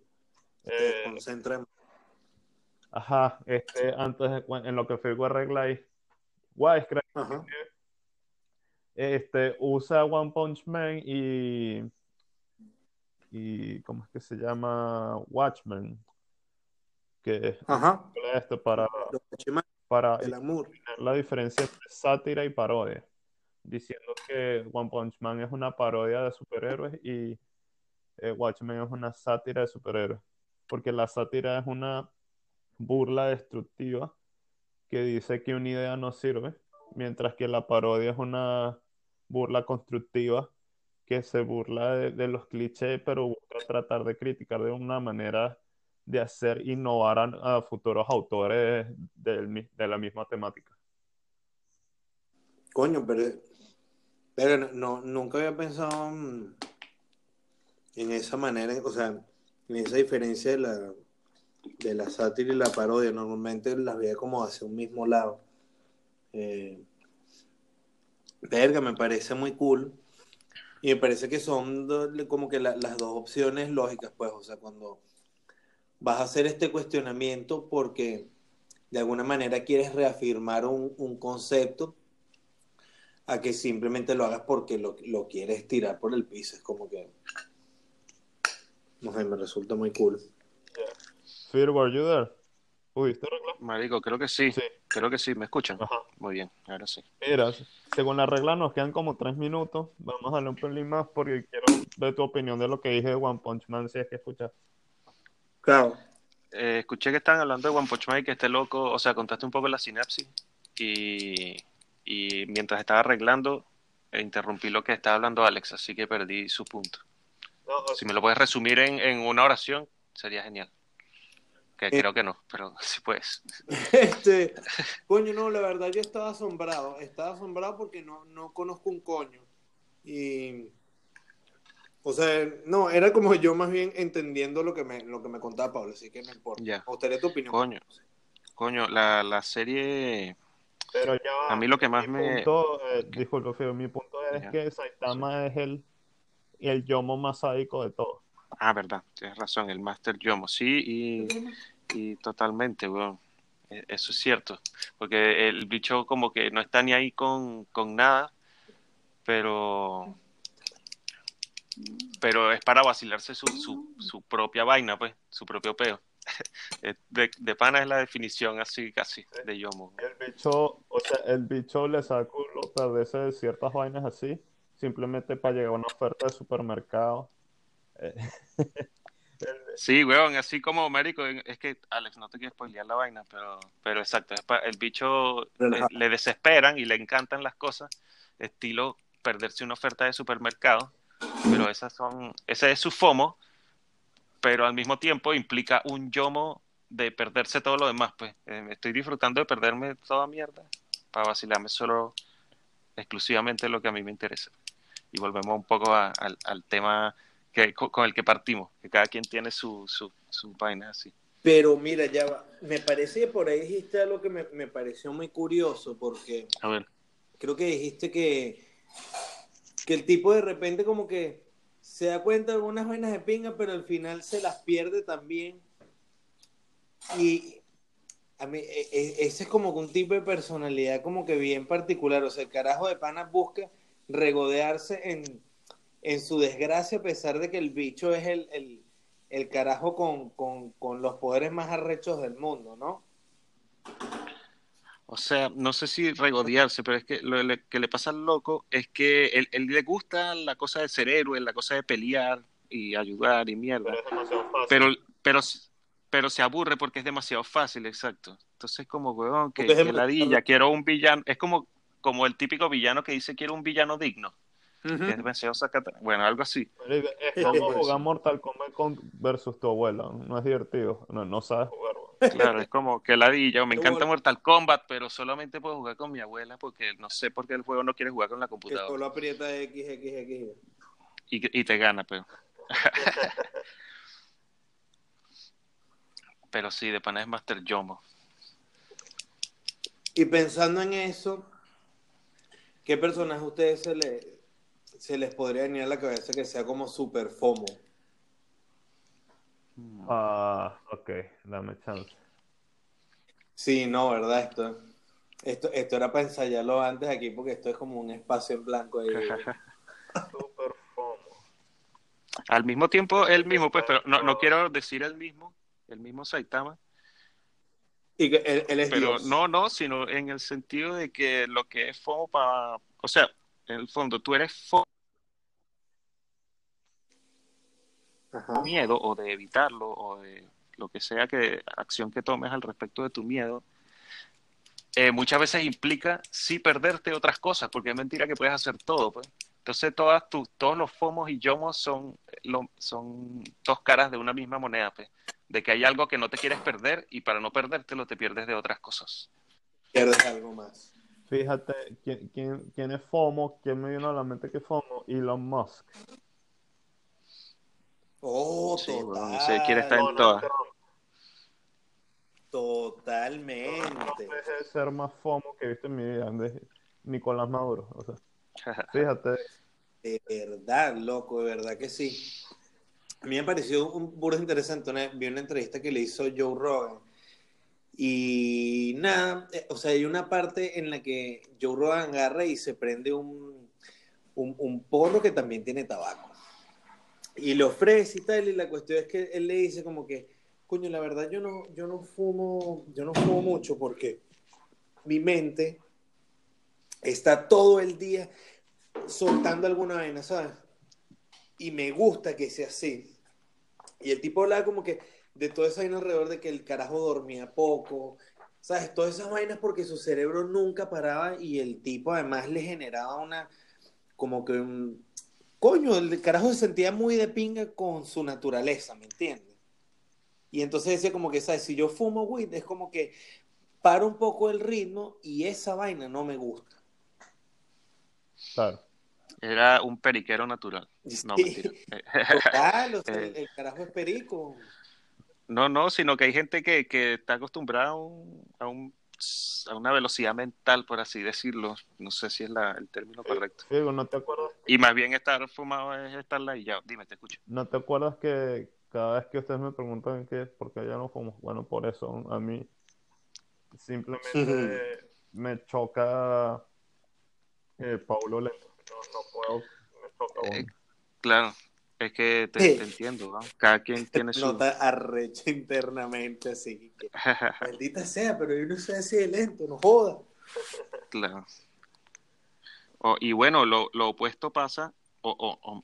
Speaker 3: Te
Speaker 1: Eh,
Speaker 3: desconcentra.
Speaker 1: ajá, este, antes de, en lo que Firgo arregla ahí, Wisecrack
Speaker 3: Ajá.
Speaker 1: este, usa One Punch Man y, y ¿cómo es que se llama? Watchmen, que es
Speaker 3: Ajá.
Speaker 1: esto para, para
Speaker 3: El amor.
Speaker 1: la diferencia entre sátira y parodia, diciendo que One Punch Man es una parodia de superhéroes y eh, Watchmen es una sátira de superhéroes, porque la sátira es una burla destructiva que dice que una idea no sirve, mientras que la parodia es una burla constructiva que se burla de, los clichés, pero busca tratar de criticar de una manera de hacer innovar a, futuros autores de la misma temática.
Speaker 3: Coño, pero, pero no, nunca había pensado en, en esa manera, o sea, en esa diferencia de la, de la sátira y la parodia. Normalmente las veía como hacia un mismo lado. Eh, verga, me parece muy cool. Y me parece que son como que la- las dos opciones lógicas, pues, o sea, cuando vas a hacer este cuestionamiento porque de alguna manera quieres reafirmar un, un concepto a que simplemente lo hagas porque lo, lo quieres tirar por el piso. Es como que, no sé, me resulta muy cool.
Speaker 1: Fear, were you there? ¿Pudiste arreglar?
Speaker 2: Marico, creo que sí.
Speaker 1: Sí.
Speaker 2: Creo que sí. ¿Me escuchan?
Speaker 1: Ajá.
Speaker 2: Muy bien, ahora sí.
Speaker 1: Mira, según la regla nos quedan como tres minutos. Vamos a darle un pelín más porque quiero ver tu opinión de lo que dije de One Punch Man, si es que escuchas.
Speaker 3: Claro.
Speaker 2: Eh, escuché que estaban hablando de One Punch Man y que este loco, o sea, contaste un poco la sinapsis y, y mientras estaba arreglando, eh, interrumpí lo que estaba hablando Alex, así que perdí su punto. Si me lo puedes resumir en, en una oración, sería genial. Que
Speaker 3: Eh.
Speaker 2: creo que no, pero (laughs) si puedes.
Speaker 3: Este, coño, no, la verdad yo estaba asombrado. Estaba asombrado porque no, no conozco un coño. Y, o sea, no, era como yo más bien entendiendo lo que me, lo que me contaba Pablo, así que no importa.
Speaker 2: Ya.
Speaker 3: Gustaría tu opinión.
Speaker 2: Coño. Coño, la, la serie,
Speaker 1: Pero ya va.
Speaker 2: a mí lo que más
Speaker 1: Mi
Speaker 2: me...
Speaker 1: punto, eh, disculpa, mi punto es
Speaker 2: Ya.
Speaker 1: que Saitama es el, el yomo más sádico de todos.
Speaker 2: Ah, verdad, tienes razón, el Master Yomo, sí, y, totalmente, weón. E- Eso es cierto, porque el bicho como que no está ni ahí con, con nada, pero pero es para vacilarse su, su, su propia vaina, pues, su propio peo. (laughs) De, pana es la definición así casi de Yomo.
Speaker 1: El bicho, o sea, el bicho le culo perderse de ciertas vainas así, simplemente para llegar a una oferta de supermercado. Eh, (laughs)
Speaker 2: Sí, weón, así como, marico, es que, Alex, no te quiero spoilear la vaina, pero, pero exacto, el bicho
Speaker 3: Relajado.
Speaker 2: le, le desesperan y le encantan las cosas, estilo perderse una oferta de supermercado, pero esas son, ese es su FOMO, pero al mismo tiempo implica un yomo de perderse todo lo demás, pues, Eh, estoy disfrutando de perderme toda mierda para vacilarme solo exclusivamente lo que a mí me interesa. Y volvemos un poco a- al tema que, con el que partimos, que cada quien tiene su, su, su vaina así.
Speaker 3: Pero mira, ya va. Me parece que por ahí dijiste algo que me, me pareció muy curioso, porque
Speaker 2: A ver,
Speaker 3: creo que dijiste que, que el tipo de repente como que se da cuenta de algunas vainas de pinga, pero al final se las pierde también. Y a mí, e- e- ese es como un tipo de personalidad como que bien particular. O sea, el carajo de panas busca regodearse en, en su desgracia, a pesar de que el bicho es el, el, el carajo con, con, con los poderes más arrechos del mundo, ¿no?
Speaker 2: o sea, no sé si regodearse, pero es que lo que le pasa al loco es que él, él le gusta la cosa de ser héroe, la cosa de pelear y ayudar y mierda.
Speaker 1: pero es demasiado fácil.
Speaker 2: pero, pero, pero se aburre porque es demasiado fácil, exacto. Entonces, como, weón, que, que ladilla, quiero un villano. Es como, como el típico villano que dice quiero un villano digno. Demasiado sacata- Bueno, algo así.
Speaker 1: Es como jugar Mortal Kombat con, versus tu abuela. No es divertido. No, no sabes jugar.
Speaker 2: Claro, es como que ladilla. Me encanta. Mortal Kombat, pero solamente puedo jugar con mi abuela porque no sé por qué el juego no quiere jugar con la
Speaker 3: Que
Speaker 2: computadora.
Speaker 3: solo aprieta X, X, X.
Speaker 2: Y, y te gana, pero. (laughs) pero sí, de pana es Master Yomo.
Speaker 3: Y pensando en eso, ¿qué personaje a ustedes se, le, se les podría venir a la cabeza que sea como super FOMO?
Speaker 1: Ah, ok, dame chance.
Speaker 3: Sí, no, ¿verdad? Esto, esto, esto era para ensayarlo antes aquí porque esto es como un espacio en blanco ahí. (laughs)
Speaker 1: Super FOMO.
Speaker 2: Al mismo tiempo, el mismo, pues, pero no, no quiero decir el mismo, el mismo Saitama,
Speaker 3: Y que él, él es
Speaker 2: Pero
Speaker 3: Dios.
Speaker 2: no, no, sino en el sentido de que lo que es FOMO para, o sea, en el fondo tú eres FOMO
Speaker 3: Ajá.
Speaker 2: miedo o de evitarlo o de lo que sea que acción que tomes al respecto de tu miedo, eh, muchas veces implica sí perderte otras cosas, porque es mentira que puedes hacer todo, pues. Entonces todas tus, todos los FOMOs y YOMOs son, lo- son dos caras de una misma moneda, pues. De que hay algo que no te quieres perder y para no perdértelo te pierdes de otras cosas.
Speaker 3: Pierdes algo más.
Speaker 1: Fíjate, ¿quién, quién, quién es FOMO? ¿Quién me vino a la mente que es FOMO? Elon Musk.
Speaker 3: Oh,
Speaker 2: Sí,
Speaker 3: total.
Speaker 2: ese quiere estar en
Speaker 1: Donald
Speaker 2: todas.
Speaker 3: Totalmente.
Speaker 1: Es ser más FOMO que he visto en mi vida, de Nicolás Maduro. O sea, (laughs) fíjate,
Speaker 3: De verdad, loco, de verdad que sí. A mí me pareció un burro interesante. una- vi una entrevista que le hizo Joe Rogan. Y nada, eh, o sea, hay una parte en la que Joe Rogan agarra y se prende un, un, un porro que también tiene tabaco. Y le ofrece y tal, y la cuestión es que él le dice como que, coño, la verdad yo no, yo no fumo, yo no fumo mucho porque mi mente está todo el día soltando alguna vaina, ¿sabes? Y me gusta que sea así. Y el tipo hablaba como que de toda esa vaina alrededor de que el carajo dormía poco, ¿sabes? Todas esas vainas porque su cerebro nunca paraba y el tipo además le generaba una, como que un, coño, el carajo se sentía muy de pinga con su naturaleza, ¿me entiendes? Y entonces decía como que, ¿sabes? Si yo fumo weed, es como que paro un poco el ritmo y esa vaina no me gusta.
Speaker 1: claro.
Speaker 2: Era un periquero natural. No,
Speaker 3: Sí.
Speaker 2: mentira. (laughs)
Speaker 3: Total, o sea,
Speaker 2: Eh.
Speaker 3: el, el carajo es perico.
Speaker 2: No, no, sino que hay gente que, que está acostumbrada a, un, a, un- a una velocidad mental, por así decirlo. No sé si es la- el término correcto.
Speaker 1: Figo, ¿no te acuerdas?
Speaker 2: Y más bien estar fumado es estar ladillado. Dime, te escucho.
Speaker 1: ¿No te acuerdas que cada vez que ustedes me preguntan qué es porque ya no fumo? Bueno, por eso a mí simplemente (laughs) me choca eh, Paulo Lento. No, no puedo, me choca.
Speaker 2: Eh. Claro, es que te, entiendo, ¿no? Cada quien tiene su...
Speaker 3: Nota arrecha internamente así. que, (laughs) Maldita sea, pero yo no soy así de lento, no joda.
Speaker 2: Claro. Y bueno, lo, lo opuesto pasa, o, o- o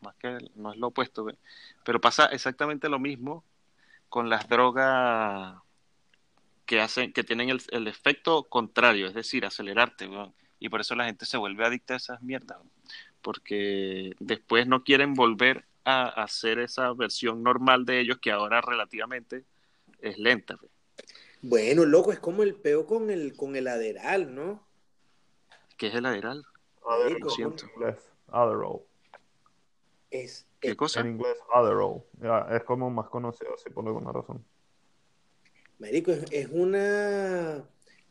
Speaker 2: más que no es lo opuesto, pero pasa exactamente lo mismo con las drogas que hacen, que tienen el, el efecto contrario, es decir, acelerarte, y por eso la gente se vuelve adicta a esas mierdas. Porque después no quieren volver a hacer esa versión normal de ellos que ahora relativamente es lenta. ve.
Speaker 3: Bueno, loco, es como el peo con el, con el aderal, ¿no?
Speaker 2: ¿Qué es el lateral?
Speaker 1: Adderall,
Speaker 3: Marico,
Speaker 2: Lo siento.
Speaker 1: Adderall.
Speaker 3: Es,
Speaker 2: ¿Qué
Speaker 3: es-
Speaker 2: cosa?
Speaker 1: En inglés, Adderall. Es como más conocido así por alguna razón.
Speaker 3: marico, es, es una...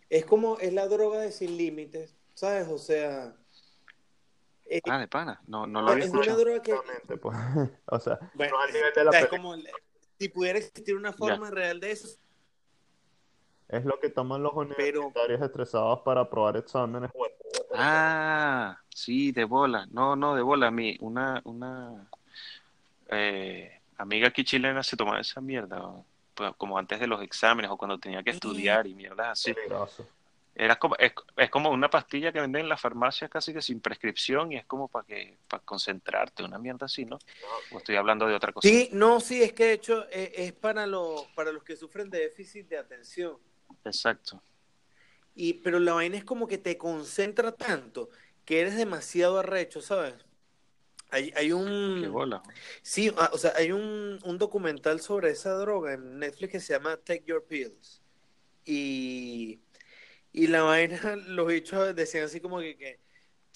Speaker 3: Es como, es la droga de sin límites, ¿sabes? O sea... es-
Speaker 2: Ah, de pana. No, no lo había
Speaker 3: es una
Speaker 2: escuchado.
Speaker 3: droga que...
Speaker 1: Exactamente, pues. (laughs) O sea,
Speaker 3: Bueno,
Speaker 1: no al nivel de la
Speaker 3: es como... Si pudiera existir una forma real de eso,
Speaker 1: Es lo que toman los
Speaker 3: Pero-
Speaker 1: universitarios estresados para aprobar exámenes.
Speaker 2: Ah, sí, de bola. No, no, de bola. Mi, una, una eh, amiga aquí chilena se tomaba esa mierda, ¿no? Pues, como antes de los exámenes o cuando tenía que estudiar y mierdas así.
Speaker 1: peligroso.
Speaker 2: Era como, es, es como una pastilla que venden en las farmacias casi que sin prescripción y es como para que, para concentrarte, una mierda así, ¿no? O estoy hablando de otra cosa.
Speaker 3: Sí, no, sí, es que de hecho eh, es, para, lo, para los que sufren de déficit de atención.
Speaker 2: Exacto.
Speaker 3: Y, pero la vaina es como que te concentra tanto que eres demasiado arrecho, ¿sabes? Hay, hay
Speaker 2: Qué
Speaker 3: un...
Speaker 2: bola.
Speaker 3: Sí, ah, o sea, hay un, un documental sobre esa droga en Netflix que se llama Take Your Pills. Y, y la vaina, (laughs) los bichos decían así como que, que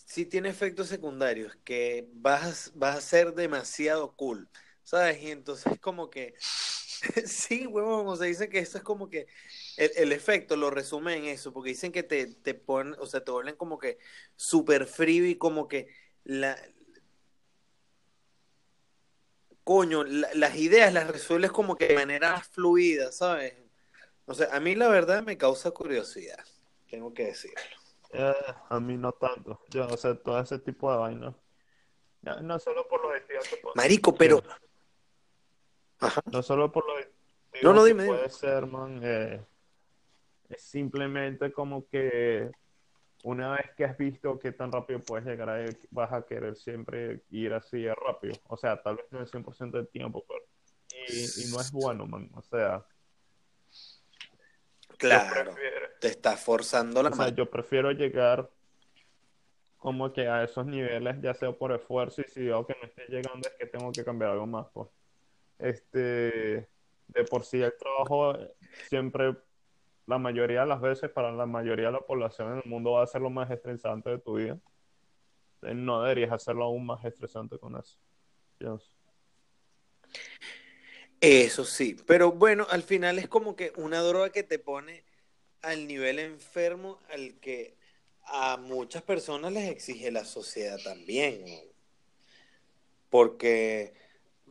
Speaker 3: sí tiene efectos secundarios, que vas, vas a ser demasiado cool, ¿sabes? Y entonces como que, (laughs) sí, huevón, o sea, dicen que eso es como que el, el efecto lo resume en eso, porque dicen que te, te ponen, o sea, te vuelven como que súper frío y como que la, coño, la- las ideas las resuelves como que de manera fluida, ¿sabes? O sea, a mí la verdad me causa curiosidad, tengo que decirlo.
Speaker 1: Eh, a mí no tanto. Yo, o sea, todo ese tipo de vainas. No solo por los estilos que puede,
Speaker 3: Marico, pero... Ajá.
Speaker 1: no solo por los estilos
Speaker 3: No, no,
Speaker 1: que
Speaker 3: dime,
Speaker 1: puede
Speaker 3: dime.
Speaker 1: ser, man, eh, Es simplemente como que una vez que has visto qué tan rápido puedes llegar a él, vas a querer siempre ir así rápido. O sea, tal vez no el 100% del tiempo, pero... Y, y no es bueno, man. O sea,
Speaker 3: Claro, te estás forzando la
Speaker 1: o sea,
Speaker 3: mano.
Speaker 1: yo prefiero llegar como que a esos niveles, ya sea por esfuerzo, y si veo que no estoy llegando es que tengo que cambiar algo más, pues. Este, de por sí el trabajo siempre, la mayoría de las veces, para la mayoría de la población en el mundo va a ser lo más estresante de tu vida. Eh, No deberías hacerlo aún más estresante con eso. pienso.
Speaker 3: Eso sí, pero bueno, al final es como que una droga que te pone al nivel enfermo al que a muchas personas les exige la sociedad también, ¿no? Porque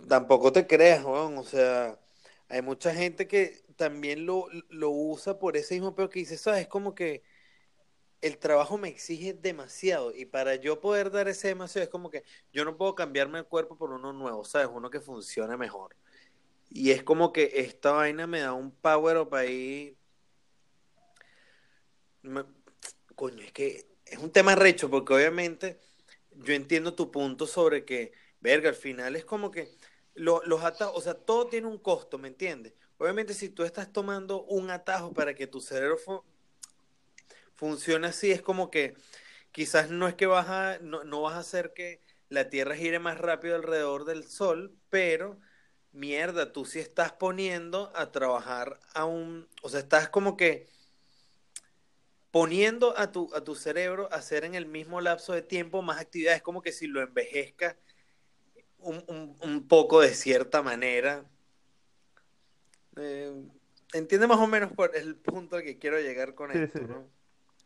Speaker 3: tampoco te creas, weón, o sea, hay mucha gente que también lo, lo usa por ese mismo peor que dice, sabes, como que el trabajo me exige demasiado y para yo poder dar ese demasiado es como que yo no puedo cambiarme el cuerpo por uno nuevo, ¿sabes? Uno que funcione mejor. Y es como que esta vaina me da un power up ahí. Coño, es que es un tema recho, porque obviamente yo entiendo tu punto sobre que, verga, al final es como que lo- los atajos, o sea, todo tiene un costo, ¿me entiendes? Obviamente, si tú estás tomando un atajo para que tu cerebro fu- funcione así, es como que quizás no es que vas a, no, no vas a hacer que la Tierra gire más rápido alrededor del Sol, pero mierda, tú sí estás poniendo a trabajar a un, o sea, estás como que poniendo a tu, a tu cerebro a hacer en el mismo lapso de tiempo más actividades, como que si lo envejezcas un, un, un poco de cierta manera. Eh, entiende más o menos por el punto al que quiero llegar con
Speaker 1: Sí,
Speaker 3: esto,
Speaker 1: sí.
Speaker 3: ¿no?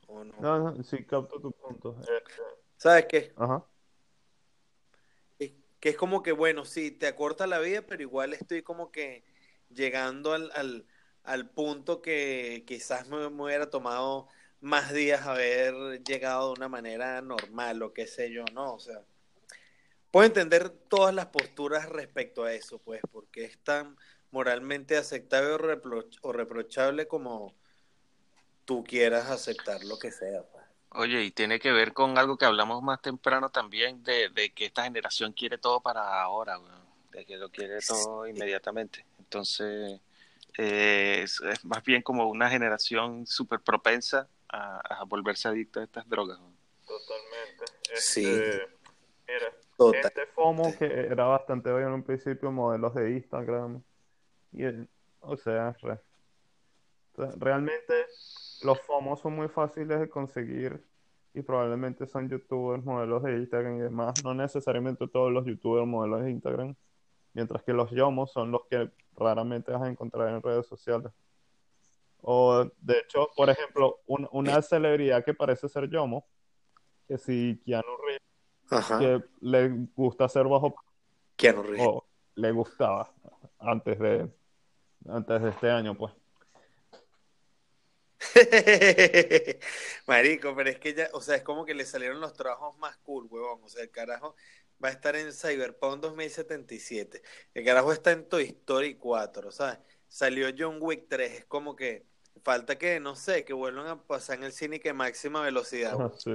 Speaker 3: ¿O no?
Speaker 1: No, no, sí, capto tu punto.
Speaker 3: ¿Sabes qué?
Speaker 1: ajá.
Speaker 3: Que es como que, bueno, sí, te acorta la vida, pero igual estoy como que llegando al, al, al punto que quizás me, hubiera tomado más días haber llegado de una manera normal o qué sé yo, ¿no? O sea, puedo entender todas las posturas respecto a eso, pues, porque es tan moralmente aceptable o, o reprochable como tú quieras aceptar lo que sea, pues.
Speaker 2: Oye, y tiene que ver con algo que hablamos más temprano también, de, de que esta generación quiere todo para ahora, weón, de que lo quiere todo inmediatamente. Entonces, eh, es, es más bien como una generación súper propensa a, a volverse adicta a estas drogas. weón.
Speaker 1: Totalmente.
Speaker 3: Sí.
Speaker 1: Este, mira,
Speaker 3: Total.
Speaker 1: este FOMO que era bastante obvio en un principio, modelos de Instagram. Y, el- o sea, re- o sea, realmente los FOMO son muy fáciles de conseguir y probablemente son youtubers, modelos de Instagram y demás. No necesariamente todos los youtubers, modelos de Instagram. Mientras que los YOMOs son los que raramente vas a encontrar en redes sociales. O, de hecho, por ejemplo, un- una celebridad que parece ser YOMO, que si Keanu Reeves,
Speaker 3: Ajá.
Speaker 1: que le gusta hacer bajo,
Speaker 3: Keanu Reeves.
Speaker 1: o le gustaba antes de, antes de este año, pues. (laughs)
Speaker 3: Marico, pero es que ya, o sea, es como que le salieron los trabajos más cool, huevón. O sea, el carajo va a estar en Cyberpunk 2077. El carajo está en Toy Story 4, ¿sabes? Salió John Wick 3. Es como que falta que, no sé, que vuelvan a pasar en el cine que máxima velocidad.
Speaker 1: Sí.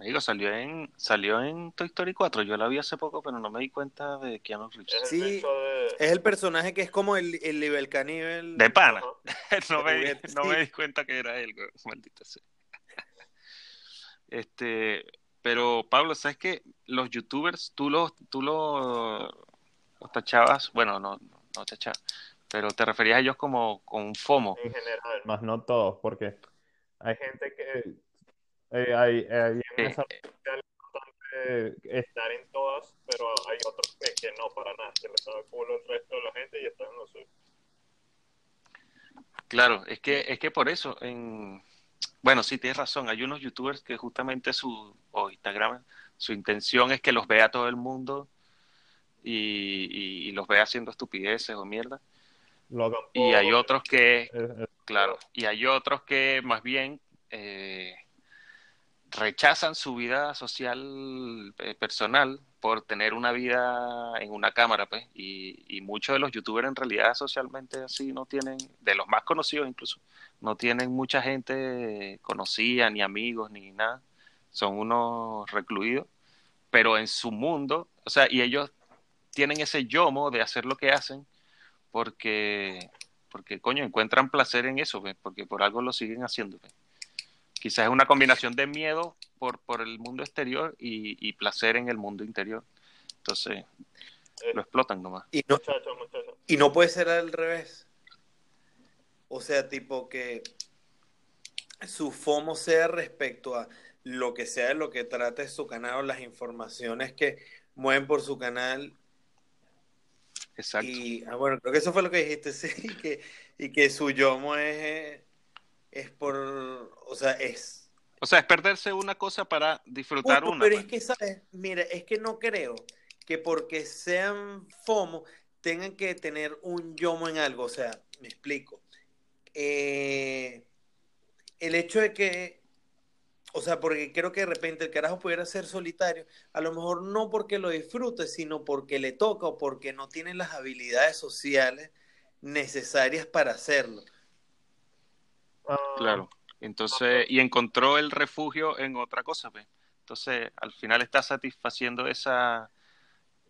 Speaker 2: Digo, salió en, salió en Toy Story 4, yo la vi hace poco, pero no me di cuenta de Keanu Reeves.
Speaker 1: Es el
Speaker 3: Sí.
Speaker 1: de-
Speaker 3: Es el personaje que es como el, el nivel caníbal.
Speaker 2: De pana. (laughs) No, me, no me di cuenta que era él, güey, maldita sea. Este, pero Pablo, ¿sabes qué? Los youtubers, tú los, tú los, los tachabas, bueno, no, no, no tachabas, pero te referías a ellos como con un FOMO.
Speaker 1: En general, más no todos, porque hay gente que eh, hay, hay en
Speaker 2: Eh,
Speaker 1: esa estar en todas, pero hay otros que, que no para nada, que les da culo el resto de la gente y están en lo suyo.
Speaker 2: Claro, es que, es que por eso, en, bueno, sí, tienes razón, hay unos youtubers que justamente su, o Instagram, su intención es que los vea todo el mundo y, y- y los vea haciendo estupideces o mierda.
Speaker 1: Logan
Speaker 2: Y hay otros que,
Speaker 1: eh, eh,
Speaker 2: claro, y hay otros que más bien eh, rechazan su vida social eh, personal por tener una vida en una cámara, pues, y, muchos de los youtubers en realidad socialmente así no tienen, de los más conocidos incluso, no tienen mucha gente conocida, ni amigos, ni nada, son unos recluidos, pero en su mundo, o sea, y ellos tienen ese yomo de hacer lo que hacen porque, porque coño, encuentran placer en eso, pues, porque por algo lo siguen haciendo. Pues. Quizás es una combinación de miedo por, por el mundo exterior y, placer en el mundo interior. Entonces, eh, lo explotan nomás.
Speaker 3: Y no, y no puede ser al revés. O sea, tipo que su FOMO sea respecto a lo que sea de lo que trate su canal o las informaciones que mueven por su canal.
Speaker 2: Exacto.
Speaker 3: Y ah, bueno, creo que eso fue lo que dijiste, (laughs) sí, y que, y que su yomo es es por, o sea, es...
Speaker 2: O sea, es perderse una cosa para disfrutar una.
Speaker 3: Pero es pues. que, ¿sabes? Mira, es que no creo que porque sean FOMO tengan que tener un yomo en algo. O sea, me explico. Eh, el hecho de que, o sea, porque creo que de repente el carajo pudiera ser solitario, a lo mejor no porque lo disfrute, sino porque le toca o porque no tiene las habilidades sociales necesarias para hacerlo.
Speaker 2: Claro. Entonces, y encontró el refugio en otra cosa, pues. Entonces, al final está satisfaciendo esa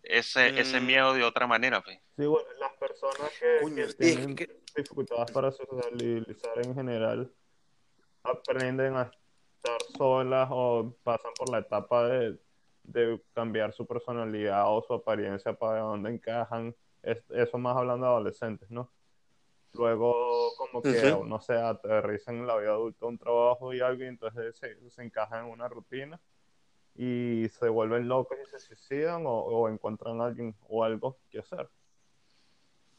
Speaker 2: ese, ese mm. miedo de otra manera, pues.
Speaker 1: Sí, bueno, las personas que, tienen dificultades para socializar en general aprenden a estar solas o pasan por la etapa de, de cambiar su personalidad o su apariencia para dónde encajan. eso más hablando de adolescentes, ¿no? Luego como que, no sé, aterrizan en la vida adulta un trabajo y algo y entonces se, se encajan en una rutina y se vuelven locos y se suicidan o, encuentran a alguien o algo que hacer.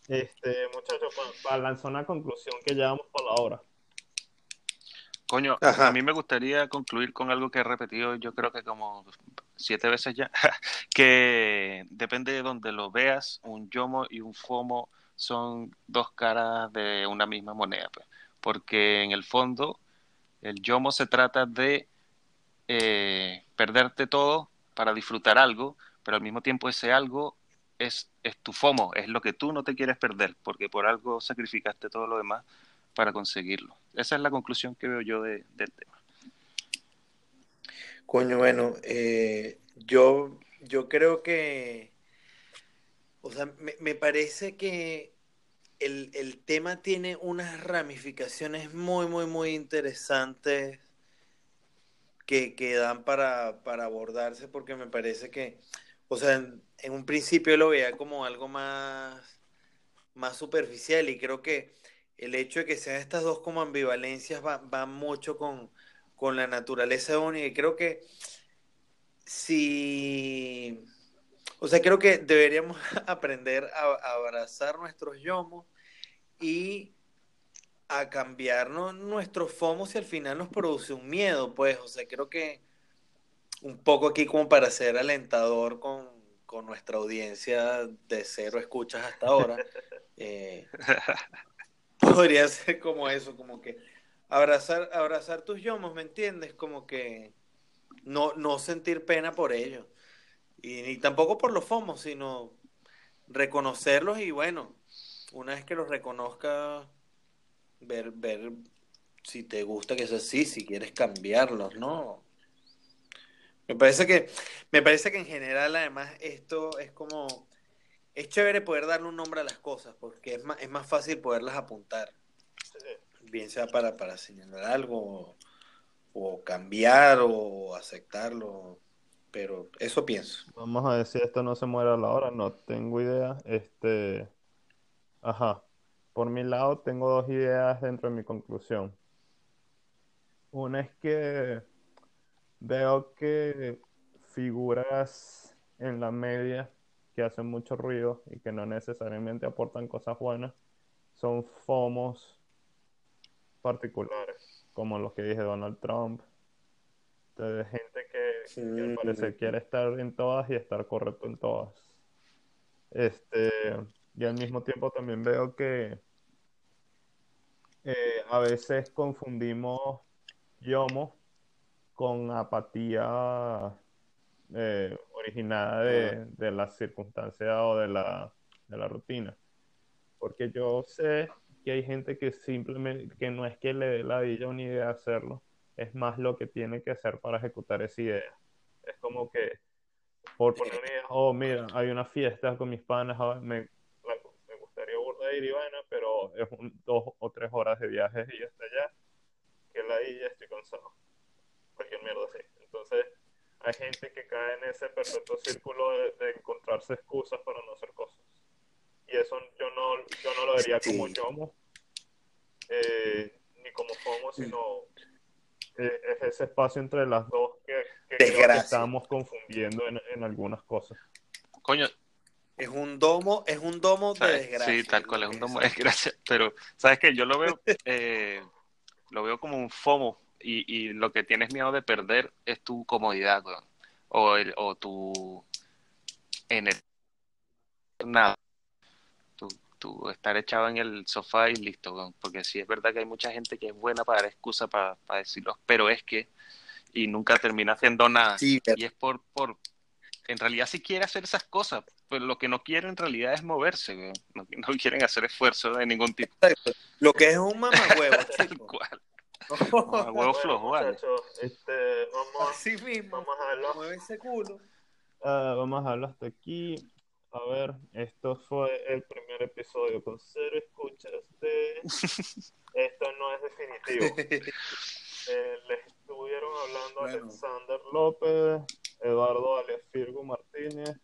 Speaker 1: Este, muchachos, para lanzar una conclusión que llevamos por la hora.
Speaker 2: Coño, a mí me gustaría concluir con algo que he repetido yo creo que como siete veces ya, (laughs) que depende de donde lo veas, un yomo y un fomo son dos caras de una misma moneda, pues. porque en el fondo el yomo se trata de eh, perderte todo para disfrutar algo, pero al mismo tiempo ese algo es, es tu FOMO, es lo que tú no te quieres perder, porque por algo sacrificaste todo lo demás para conseguirlo. Esa es la conclusión que veo yo de, del tema.
Speaker 3: Coño, bueno, eh, yo, yo creo que o sea, me, parece que el, tema tiene unas ramificaciones muy, muy, muy interesantes que, que dan para, abordarse porque me parece que, o sea, en, un principio lo veía como algo más, más superficial y creo que el hecho de que sean estas dos como ambivalencias va, mucho con, con la naturaleza única y creo que si o sea, creo que deberíamos (laughs) aprender a, abrazar nuestros yomos y a cambiarnos nuestros fomos si al final nos produce un miedo, pues, o sea, creo que un poco aquí como para ser alentador con, nuestra audiencia de cero escuchas hasta ahora, (laughs) eh, podría ser como eso, como que abrazar, abrazar tus yomos, ¿me entiendes? Como que no, no sentir pena por ello. Y ni tampoco por los FOMOS, sino reconocerlos y bueno, una vez que los reconozca, ver, ver si te gusta que sea así, si quieres cambiarlos, ¿no? Me parece que, me parece que en general además esto es como, es chévere poder darle un nombre a las cosas, porque es más, es más fácil poderlas apuntar. Bien sea para, para señalar algo, o cambiar, o aceptarlo pero eso pienso.
Speaker 1: Vamos a si esto no se muere a la hora, no tengo idea. Este, ajá, por mi lado tengo dos ideas dentro de mi conclusión. Una es que veo que figuras en la media que hacen mucho ruido y que no necesariamente aportan cosas buenas son FOMOS particulares, como los que dije Donald Trump, de gente que, al parecer quiere estar en todas y estar correcto en todas. Este, y al mismo tiempo también veo que eh, a veces confundimos YOMO con apatía eh, originada de, de la circunstancia o de la, de la rutina. Porque yo sé que hay gente que simplemente, que no es que le dé la villa una idea hacerlo, es más lo que tiene que hacer para ejecutar esa idea. Es como que, por poner una idea, oh, mira, hay una fiesta con mis panas, ah, me, me gustaría burda ir y vaina, pero es un, dos o tres horas de viaje y hasta allá, que la ya estoy cansado. Cualquier mierda así. Entonces, hay gente que cae en ese perfecto círculo de, de encontrarse excusas para no hacer cosas y eso yo no, yo no lo vería como yomo, eh, ni como FOMO, sino eh, es ese espacio entre las dos que, que, creo que estamos confundiendo en, en, algunas cosas.
Speaker 2: Coño.
Speaker 3: Es un domo, es un domo de desgracia.
Speaker 2: Sí, tal cual, es un domo de desgracia. Pero, ¿sabes qué? Yo lo veo, eh, lo veo como un FOMO y, y, lo que tienes miedo de perder es tu comodidad, o, el, o tu energía. Nada tú estar echado en el sofá y listo, porque sí es verdad que hay mucha gente que es buena para dar excusa para, decirlo, pero es que, y nunca termina haciendo nada, y es por, por, en realidad sí quiere hacer esas cosas, pero lo que no quiere en realidad es moverse, no, no, (laughs) quieren hacer esfuerzo de ningún tipo.
Speaker 3: Lo que es un mamahuevo, (laughs)
Speaker 2: Tal cual. Mamahuevo flojo, vale.
Speaker 1: Este, vamos,
Speaker 3: Así mismo,
Speaker 1: vamos a hablar.
Speaker 3: mueve ese culo.
Speaker 1: Uh, vamos a hablar hasta aquí. A ver, esto fue el primer episodio con cero escuchas de (laughs) Esto no es definitivo. (laughs) Eh, les estuvieron hablando bueno. Alexander López, Eduardo alias Firgo Martínez,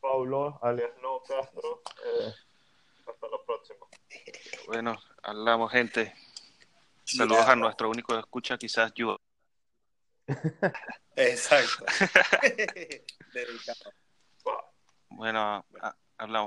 Speaker 1: Pablo alias No Castro. Eh, hasta la próxima.
Speaker 2: Bueno, hablamos gente. Saludos a nuestro único escucha, quizás yo. (laughs)
Speaker 3: Exacto. Dedicado.
Speaker 2: Bueno, hablamos.